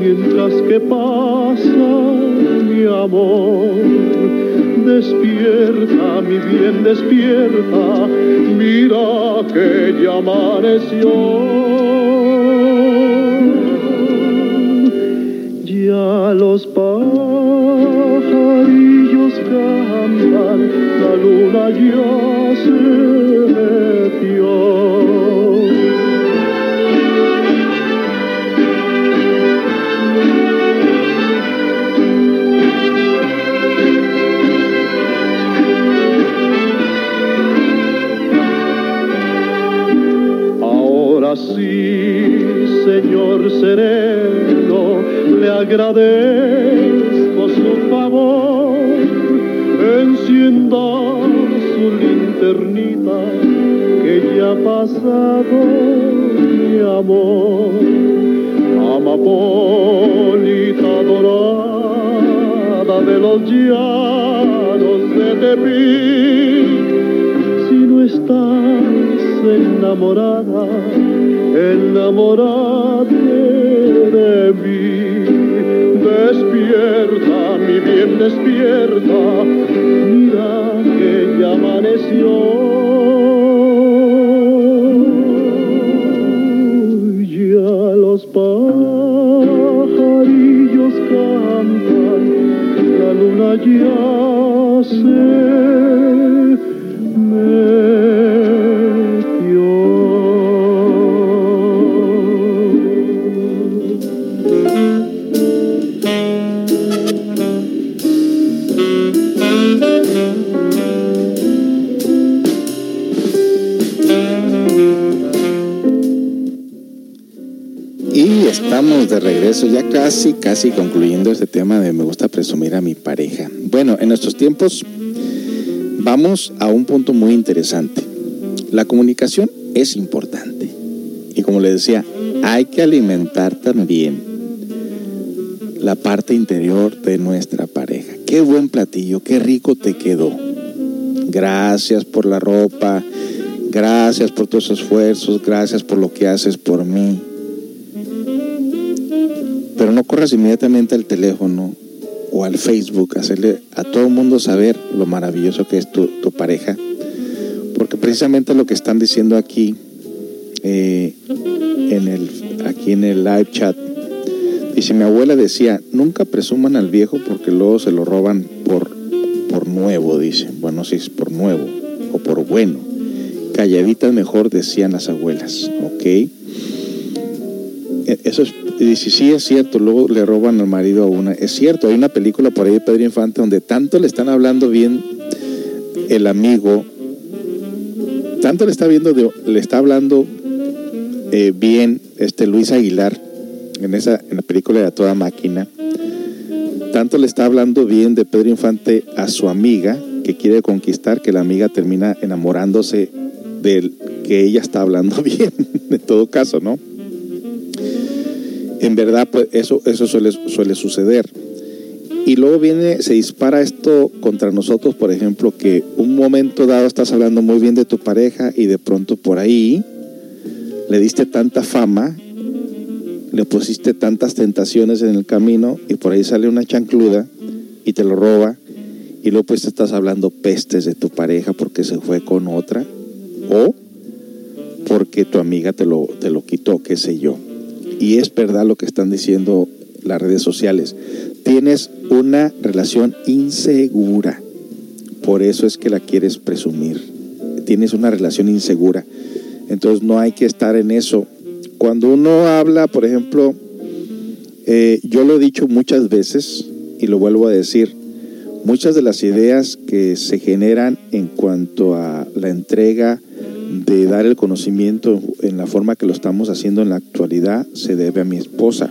mientras que pasa mi amor. Despierta, mi bien, despierta, mira que ya amaneció. Ya los pajarillos cantan, la luna ya se metió. Ahora sí, Señor sereno, le agradezco su favor. Encienda su linternita, que ya ha pasado mi amor. Amapolita dorada de los llanos de Tepic, si no estás enamorada, enamorate de mí. Despierta, mi bien, despierta, mira que ya amaneció. Ya los pajarillos cantan, la luna ya se casi, casi concluyendo este tema de me gusta presumir a mi pareja. Bueno, en estos tiempos vamos a un punto muy interesante. La comunicación es importante. Y como le decía, hay que alimentar también la parte interior de nuestra pareja. Qué buen platillo, qué rico te quedó. Gracias por la ropa, gracias por tus esfuerzos, gracias por lo que haces por mí. Inmediatamente al teléfono o al Facebook hacerle a todo el mundo saber lo maravilloso que es tu, tu pareja. Porque precisamente lo que están diciendo aquí, eh, en el, aquí en el live chat, dice mi abuela decía, nunca presuman al viejo porque luego se lo roban por, por nuevo, dice. Bueno, si es por nuevo o por bueno. Calladitas mejor decían las abuelas, ¿ok? E- Eso es, dice, sí es cierto, luego le roban al marido a una. Es cierto, hay una película por ahí de Pedro Infante donde tanto le están hablando bien el amigo, tanto le está viendo, de- le está hablando eh, bien este Luis Aguilar en esa en la película de A Toda Máquina, tanto le está hablando bien de Pedro Infante a su amiga que quiere conquistar que la amiga termina enamorándose del que ella está hablando [LAUGHS] bien, en todo caso, ¿no? En verdad, pues eso, eso suele, suceder. Y luego viene, se dispara esto contra nosotros, por ejemplo, que un momento dado estás hablando muy bien de tu pareja y de pronto por ahí le diste tanta fama, le pusiste tantas tentaciones en el camino y por ahí sale una chancluda y te lo roba y luego pues estás hablando pestes de tu pareja porque se fue con otra o porque tu amiga te lo, te lo quitó, qué sé yo. Y es verdad lo que están diciendo las redes sociales. Tienes una relación insegura. Por eso es que la quieres presumir. Tienes una relación insegura. Entonces no hay que estar en eso. Cuando uno habla, por ejemplo, eh, yo lo he dicho muchas veces y lo vuelvo a decir, muchas de las ideas que se generan en cuanto a la entrega de dar el conocimiento en la forma que lo estamos haciendo en la actualidad se debe a mi esposa.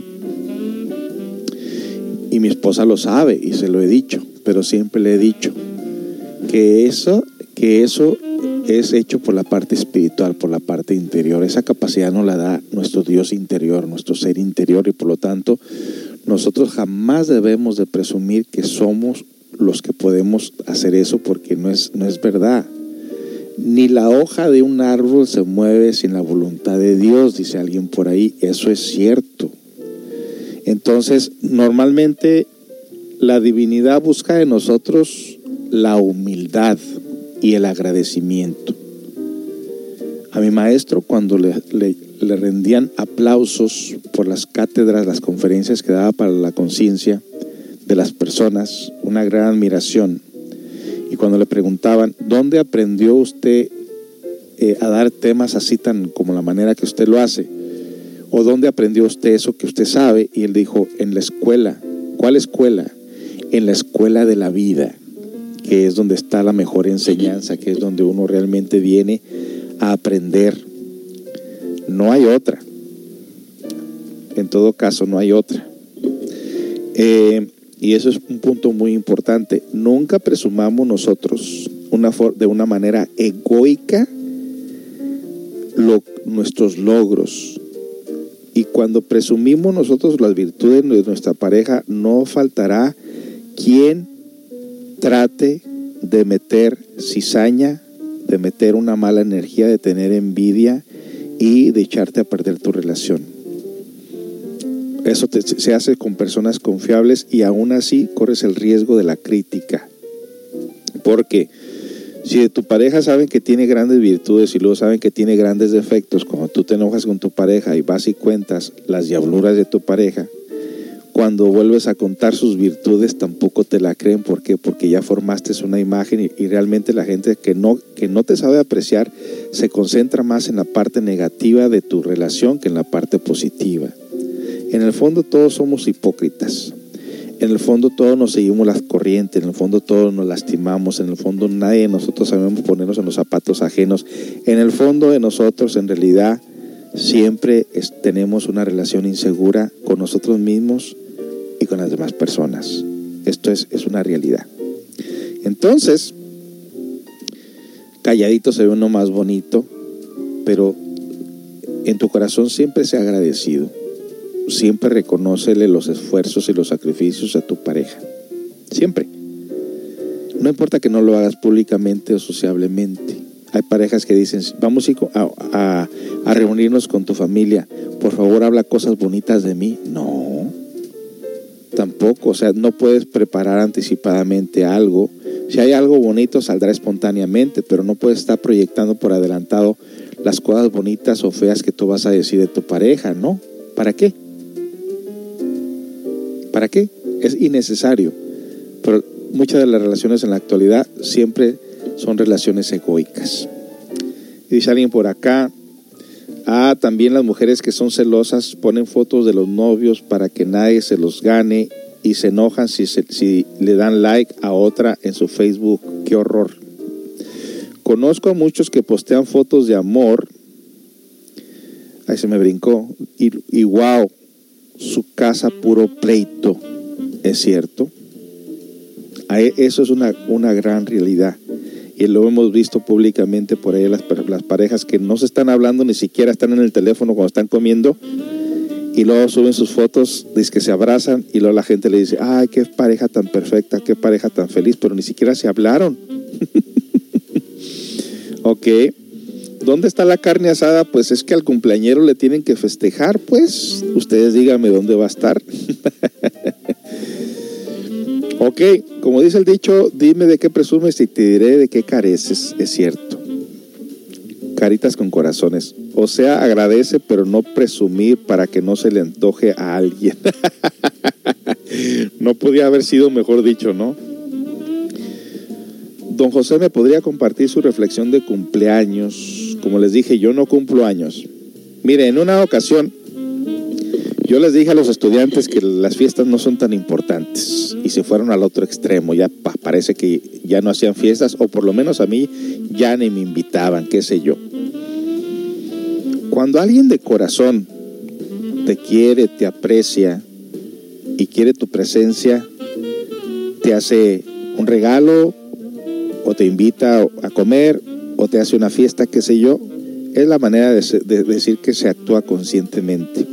Y mi esposa lo sabe y se lo he dicho, pero siempre le he dicho que eso, que eso es hecho por la parte espiritual, por la parte interior. Esa capacidad nos la da nuestro Dios interior, nuestro ser interior y por lo tanto nosotros jamás debemos de presumir que somos los que podemos hacer eso porque no es, no es verdad. Ni la hoja de un árbol se mueve sin la voluntad de Dios, dice alguien por ahí. Eso es cierto. Entonces, normalmente la divinidad busca de nosotros la humildad y el agradecimiento. A mi maestro, cuando le, le- le rendían aplausos por las cátedras, las conferencias que daba para la conciencia de las personas, una gran admiración. Y cuando le preguntaban, ¿dónde aprendió usted eh, a dar temas así tan como la manera que usted lo hace? ¿O dónde aprendió usted eso que usted sabe? Y él dijo, en la escuela. ¿Cuál escuela? En la escuela de la vida, que es donde está la mejor enseñanza, que es donde uno realmente viene a aprender. No hay otra. En todo caso, no hay otra. Eh, y eso es un punto muy importante. Nunca presumamos nosotros de una manera egoica nuestros logros. Y cuando presumimos nosotros las virtudes de nuestra pareja, no faltará quien trate de meter cizaña, de meter una mala energía, de tener envidia y de echarte a perder tu relación. Eso te- se hace con personas confiables y aún así corres el riesgo de la crítica. Porque si de tu pareja saben que tiene grandes virtudes y luego saben que tiene grandes defectos, cuando tú te enojas con tu pareja y vas y cuentas las diabluras de tu pareja, cuando vuelves a contar sus virtudes tampoco te la creen. ¿Por qué? Porque ya formaste una imagen y, y realmente la gente que no, que no te sabe apreciar se concentra más en la parte negativa de tu relación que en la parte positiva. En el fondo todos somos hipócritas. En el fondo todos nos seguimos las corrientes, en el fondo todos nos lastimamos, en el fondo nadie de nosotros sabemos ponernos en los zapatos ajenos. En el fondo de nosotros en realidad siempre tenemos una relación insegura con nosotros mismos y con las demás personas. Esto es, es una realidad. Entonces, calladito se ve uno más bonito, pero en tu corazón siempre sea agradecido. Siempre reconócele los esfuerzos y los sacrificios a tu pareja. Siempre. No importa que no lo hagas públicamente o sociablemente. Hay parejas que dicen, vamos a- a reunirnos con tu familia. Por favor, habla cosas bonitas de mí. No. Tampoco. O sea, no puedes preparar anticipadamente algo. Si hay algo bonito, saldrá espontáneamente, pero no puedes estar proyectando por adelantado las cosas bonitas o feas que tú vas a decir de tu pareja, ¿no? ¿Para qué? ¿Para qué? Es innecesario. Pero muchas de las relaciones en la actualidad siempre son relaciones egoicas. Y dice alguien por acá, ah, también las mujeres que son celosas ponen fotos de los novios para que nadie se los gane y se enojan si, le dan like a otra en su Facebook. Qué horror. Conozco a muchos que postean fotos de amor. Ahí se me brincó. Y, y wow, su casa puro pleito. Es cierto. Ahí- Eso es una, una gran realidad. Y lo hemos visto públicamente por ahí las, las parejas que no se están hablando, ni siquiera están en el teléfono cuando están comiendo. Y luego suben sus fotos, dice que se abrazan y luego la gente le dice, ay, qué pareja tan perfecta, qué pareja tan feliz, pero ni siquiera se hablaron. [LAUGHS] ok. ¿Dónde está la carne asada? Pues es que al cumpleañero le tienen que festejar, pues. Ustedes díganme dónde va a estar. [LAUGHS] ok, como dice el dicho, dime de qué presumes y te diré de qué careces. Es cierto. Caritas con corazones. O sea, agradece, pero no presumir para que no se le antoje a alguien. [LAUGHS] no podía haber sido mejor dicho, ¿no? Don José me podría compartir su reflexión de cumpleaños. Como les dije, yo no cumplo años. Mire, en una ocasión yo les dije a los estudiantes que las fiestas no son tan importantes y se fueron al otro extremo. Ya pa- parece que ya no hacían fiestas o por lo menos a mí ya ni me invitaban, qué sé yo. Cuando alguien de corazón te quiere, te aprecia y quiere tu presencia, te hace un regalo o te invita a comer o te hace una fiesta, qué sé yo, es la manera de, decir que se actúa conscientemente.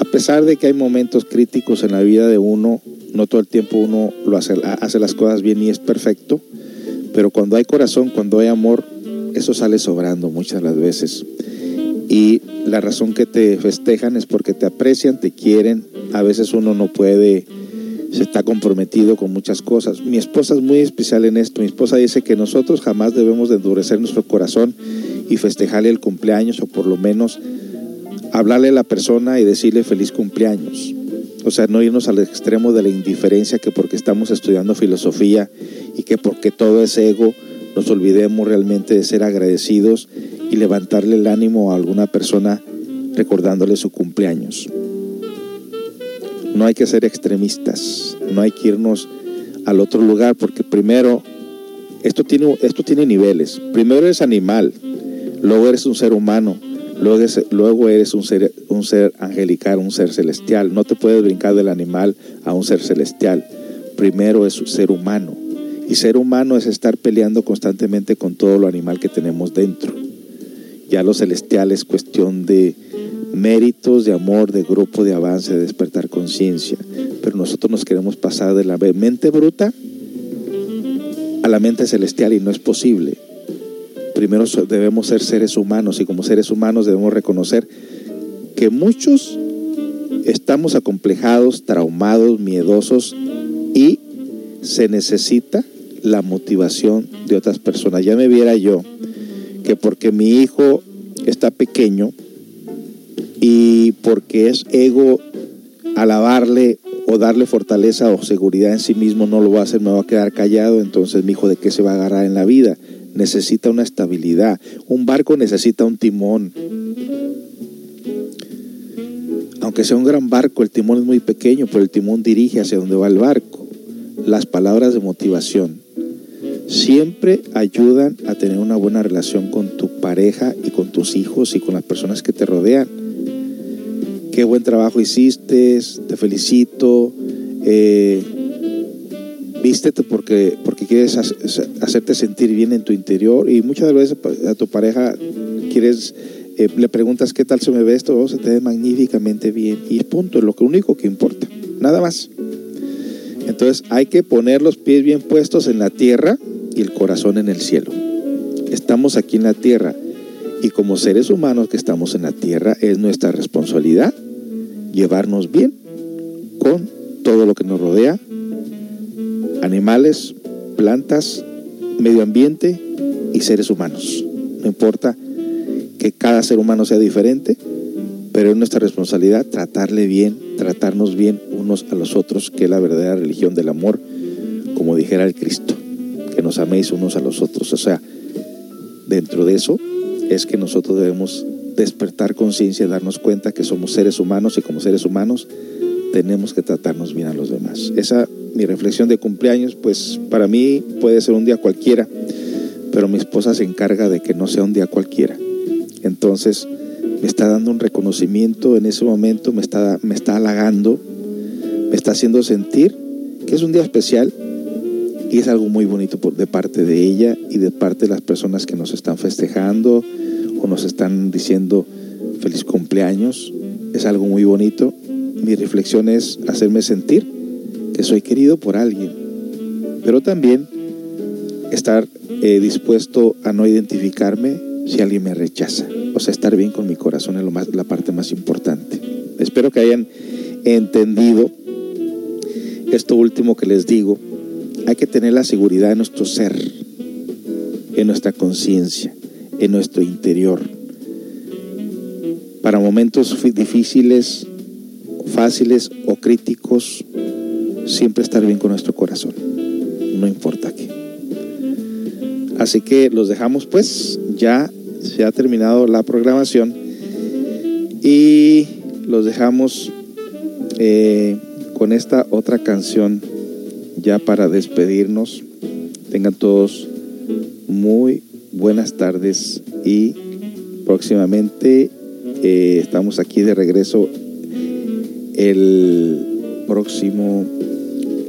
A pesar de que hay momentos críticos en la vida de uno, no todo el tiempo uno lo hace, hace las cosas bien y es perfecto, pero cuando hay corazón, cuando hay amor, eso sale sobrando muchas las veces. Y la razón que te festejan es porque te aprecian, te quieren. A veces uno no puede, se está comprometido con muchas cosas. Mi esposa es muy especial en esto. Mi esposa dice que nosotros jamás debemos de endurecer nuestro corazón y festejarle el cumpleaños o por lo menos hablarle a la persona y decirle feliz cumpleaños. O sea, no irnos al extremo de la indiferencia que porque estamos estudiando filosofía y que porque todo es ego, nos olvidemos realmente de ser agradecidos y levantarle el ánimo a alguna persona recordándole su cumpleaños. No hay que ser extremistas, no hay que irnos al otro lugar porque primero, esto tiene, esto tiene niveles. Primero eres animal, luego eres un ser humano, luego eres, luego eres un, ser, un ser angelical, un ser celestial. No te puedes brincar del animal a un ser celestial. Primero es ser humano. Y ser humano es estar peleando constantemente con todo lo animal que tenemos dentro. Ya lo celestial es cuestión de méritos, de amor, de grupo, de avance, de despertar conciencia. Pero nosotros nos queremos pasar de la mente bruta a la mente celestial y no es posible. Primero debemos ser seres humanos y como seres humanos debemos reconocer que muchos estamos acomplejados, traumados, miedosos y se necesita la motivación de otras personas. Ya me viera yo que porque mi hijo está pequeño y porque es ego alabarle o darle fortaleza o seguridad en sí mismo no lo va a hacer, me va a quedar callado, entonces mi hijo de qué se va a agarrar en la vida? Necesita una estabilidad. Un barco necesita un timón. Aunque sea un gran barco, el timón es muy pequeño, pero el timón dirige hacia donde va el barco. Las palabras de motivación siempre ayudan a tener una buena relación con tu pareja y con tus hijos y con las personas que te rodean. Qué buen trabajo hiciste, te felicito. Eh, porque, porque quieres hacerte sentir bien en tu interior y muchas veces a tu pareja quieres, eh, le preguntas qué tal se me ve esto, oh, se te ve magníficamente bien y punto, es lo único que importa, nada más. Entonces hay que poner los pies bien puestos en la tierra y el corazón en el cielo. Estamos aquí en la tierra y como seres humanos que estamos en la tierra es nuestra responsabilidad llevarnos bien con todo lo que nos rodea, animales, plantas, medio ambiente y seres humanos. No importa que cada ser humano sea diferente, pero es nuestra responsabilidad tratarle bien, tratarnos bien unos a los otros, que es la verdadera religión del amor, como dijera el Cristo, que nos améis unos a los otros. O sea, dentro de eso es que nosotros debemos despertar conciencia, darnos cuenta que somos seres humanos y como seres humanos tenemos que tratarnos bien a los demás. Esa mi reflexión de cumpleaños, pues para mí puede ser un día cualquiera, pero mi esposa se encarga de que no sea un día cualquiera. Entonces me está dando un reconocimiento en ese momento, me está, me está halagando, me está haciendo sentir que es un día especial y es algo muy bonito de parte de ella y de parte de las personas que nos están festejando nos están diciendo feliz cumpleaños. Es algo muy bonito mi reflexión es hacerme sentir que soy querido por alguien, pero también estar eh, dispuesto a no identificarme si alguien me rechaza. O sea, estar bien con mi corazón es lo más, la parte más importante. Espero que hayan entendido esto último que les digo. Hay que tener la seguridad en nuestro ser, en nuestra conciencia, nuestro interior. Para momentos difíciles, fáciles o críticos, siempre estar bien con nuestro corazón, no importa qué. Así que los dejamos pues, ya se ha terminado la programación y los dejamos eh, con esta otra canción ya para despedirnos. Tengan todos muy buenas tardes y próximamente eh, estamos aquí de regreso el próximo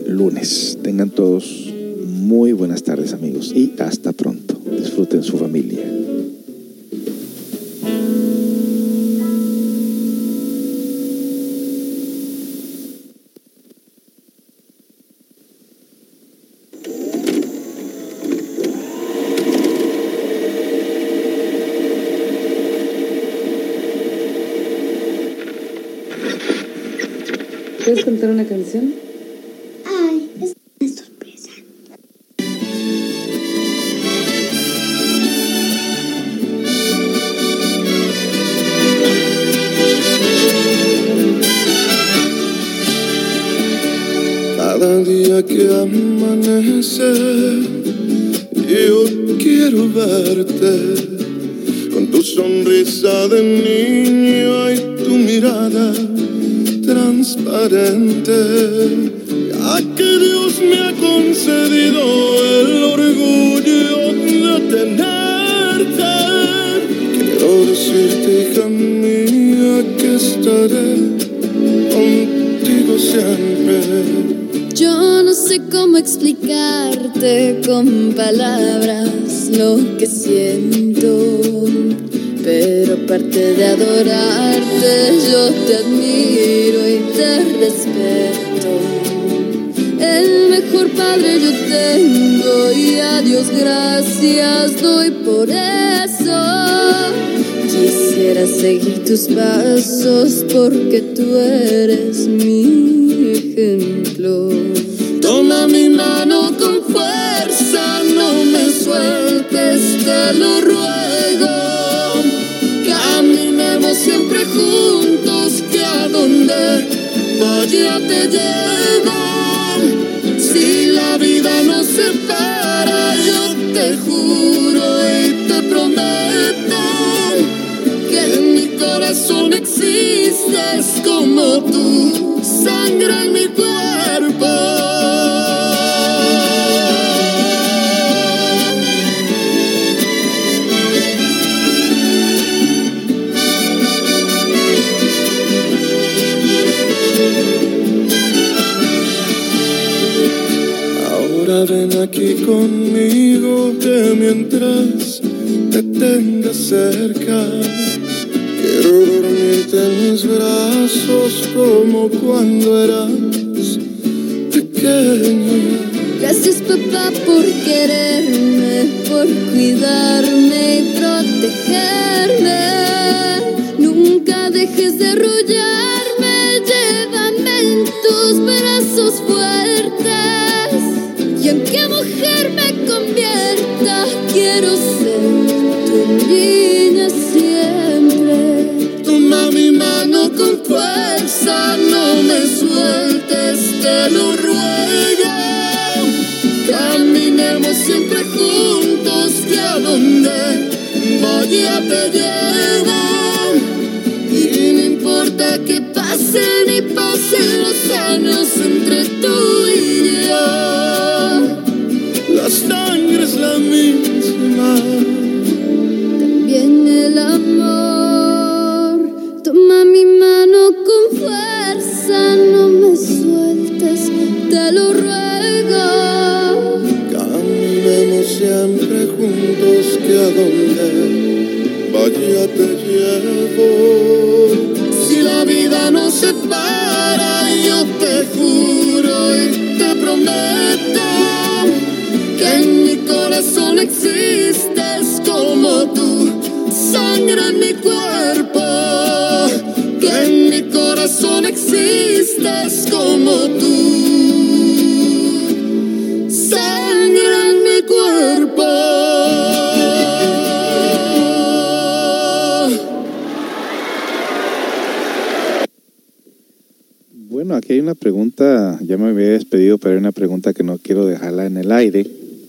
lunes. Tengan todos muy buenas tardes amigos y hasta pronto. Disfruten su familia. Cantar una canción? Con palabras lo que siento, pero aparte de adorarte, yo te admiro y te respeto. El mejor padre yo tengo y a Dios gracias doy por eso. Quisiera seguir tus pasos porque tú eres mi ejemplo. Toma mi mano con lo ruego. Caminemos siempre juntos, que a donde vaya te llevo. Si la vida nos separa, yo te juro y te prometo que en mi corazón existes como tú, sangre en mi cuerpo. Aquí conmigo que mientras te tenga cerca, quiero dormirte en mis brazos como cuando eras pequeña. Gracias papá por quererme, por cuidarme y protegerme. Nunca dejes de arrullarme, llévame en tus brazos quiero ser tu niña siempre. Toma mi mano con fuerza, no me sueltes, te lo ruego. Caminemos siempre juntos, que a donde vaya te llevo. Y no importa que pasen y pasen los años entre tú donde vaya te llevo. Si la vida nos separa, yo te juro y te prometo que en mi corazón existes como tú, sangre en mi cuerpo. Que en mi corazón existes como tú, una pregunta, ya me había despedido, pero hay una pregunta que no quiero dejarla en el aire.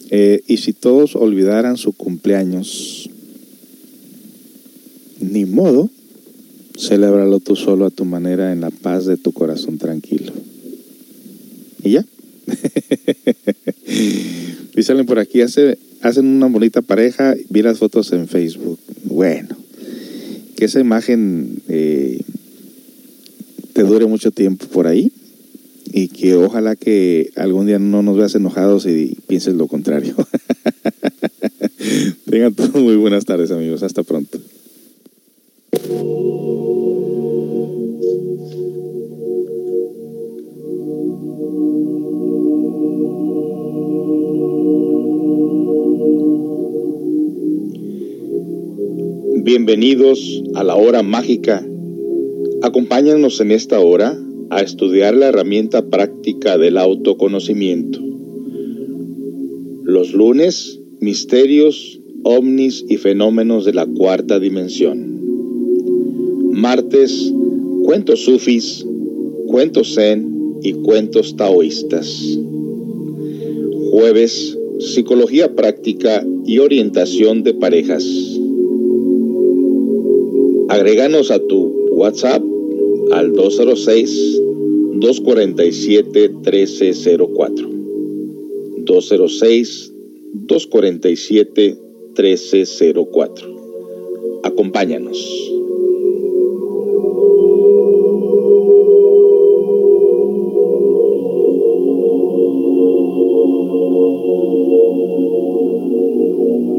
Eh, ¿Y si todos olvidaran su cumpleaños? Ni modo, celébralo tú solo a tu manera en la paz de tu corazón tranquilo. ¿Y ya? [LAUGHS] y salen por aquí, hace, hacen una bonita pareja, vi las fotos en Facebook. Bueno, que esa imagen eh, te dure mucho tiempo por ahí y que ojalá que algún día no nos veas enojados y pienses lo contrario. [LAUGHS] Tengan todos muy buenas tardes amigos, hasta pronto. Bienvenidos a la hora mágica. Acompáñanos en esta hora a estudiar la herramienta práctica del autoconocimiento. Los lunes, misterios, ovnis y fenómenos de la cuarta dimensión. Martes, cuentos sufis, cuentos zen y cuentos taoístas. Jueves, psicología práctica y orientación de parejas. Agréganos a tu WhatsApp al 206-247-1304. 206-247-1304. Acompáñanos.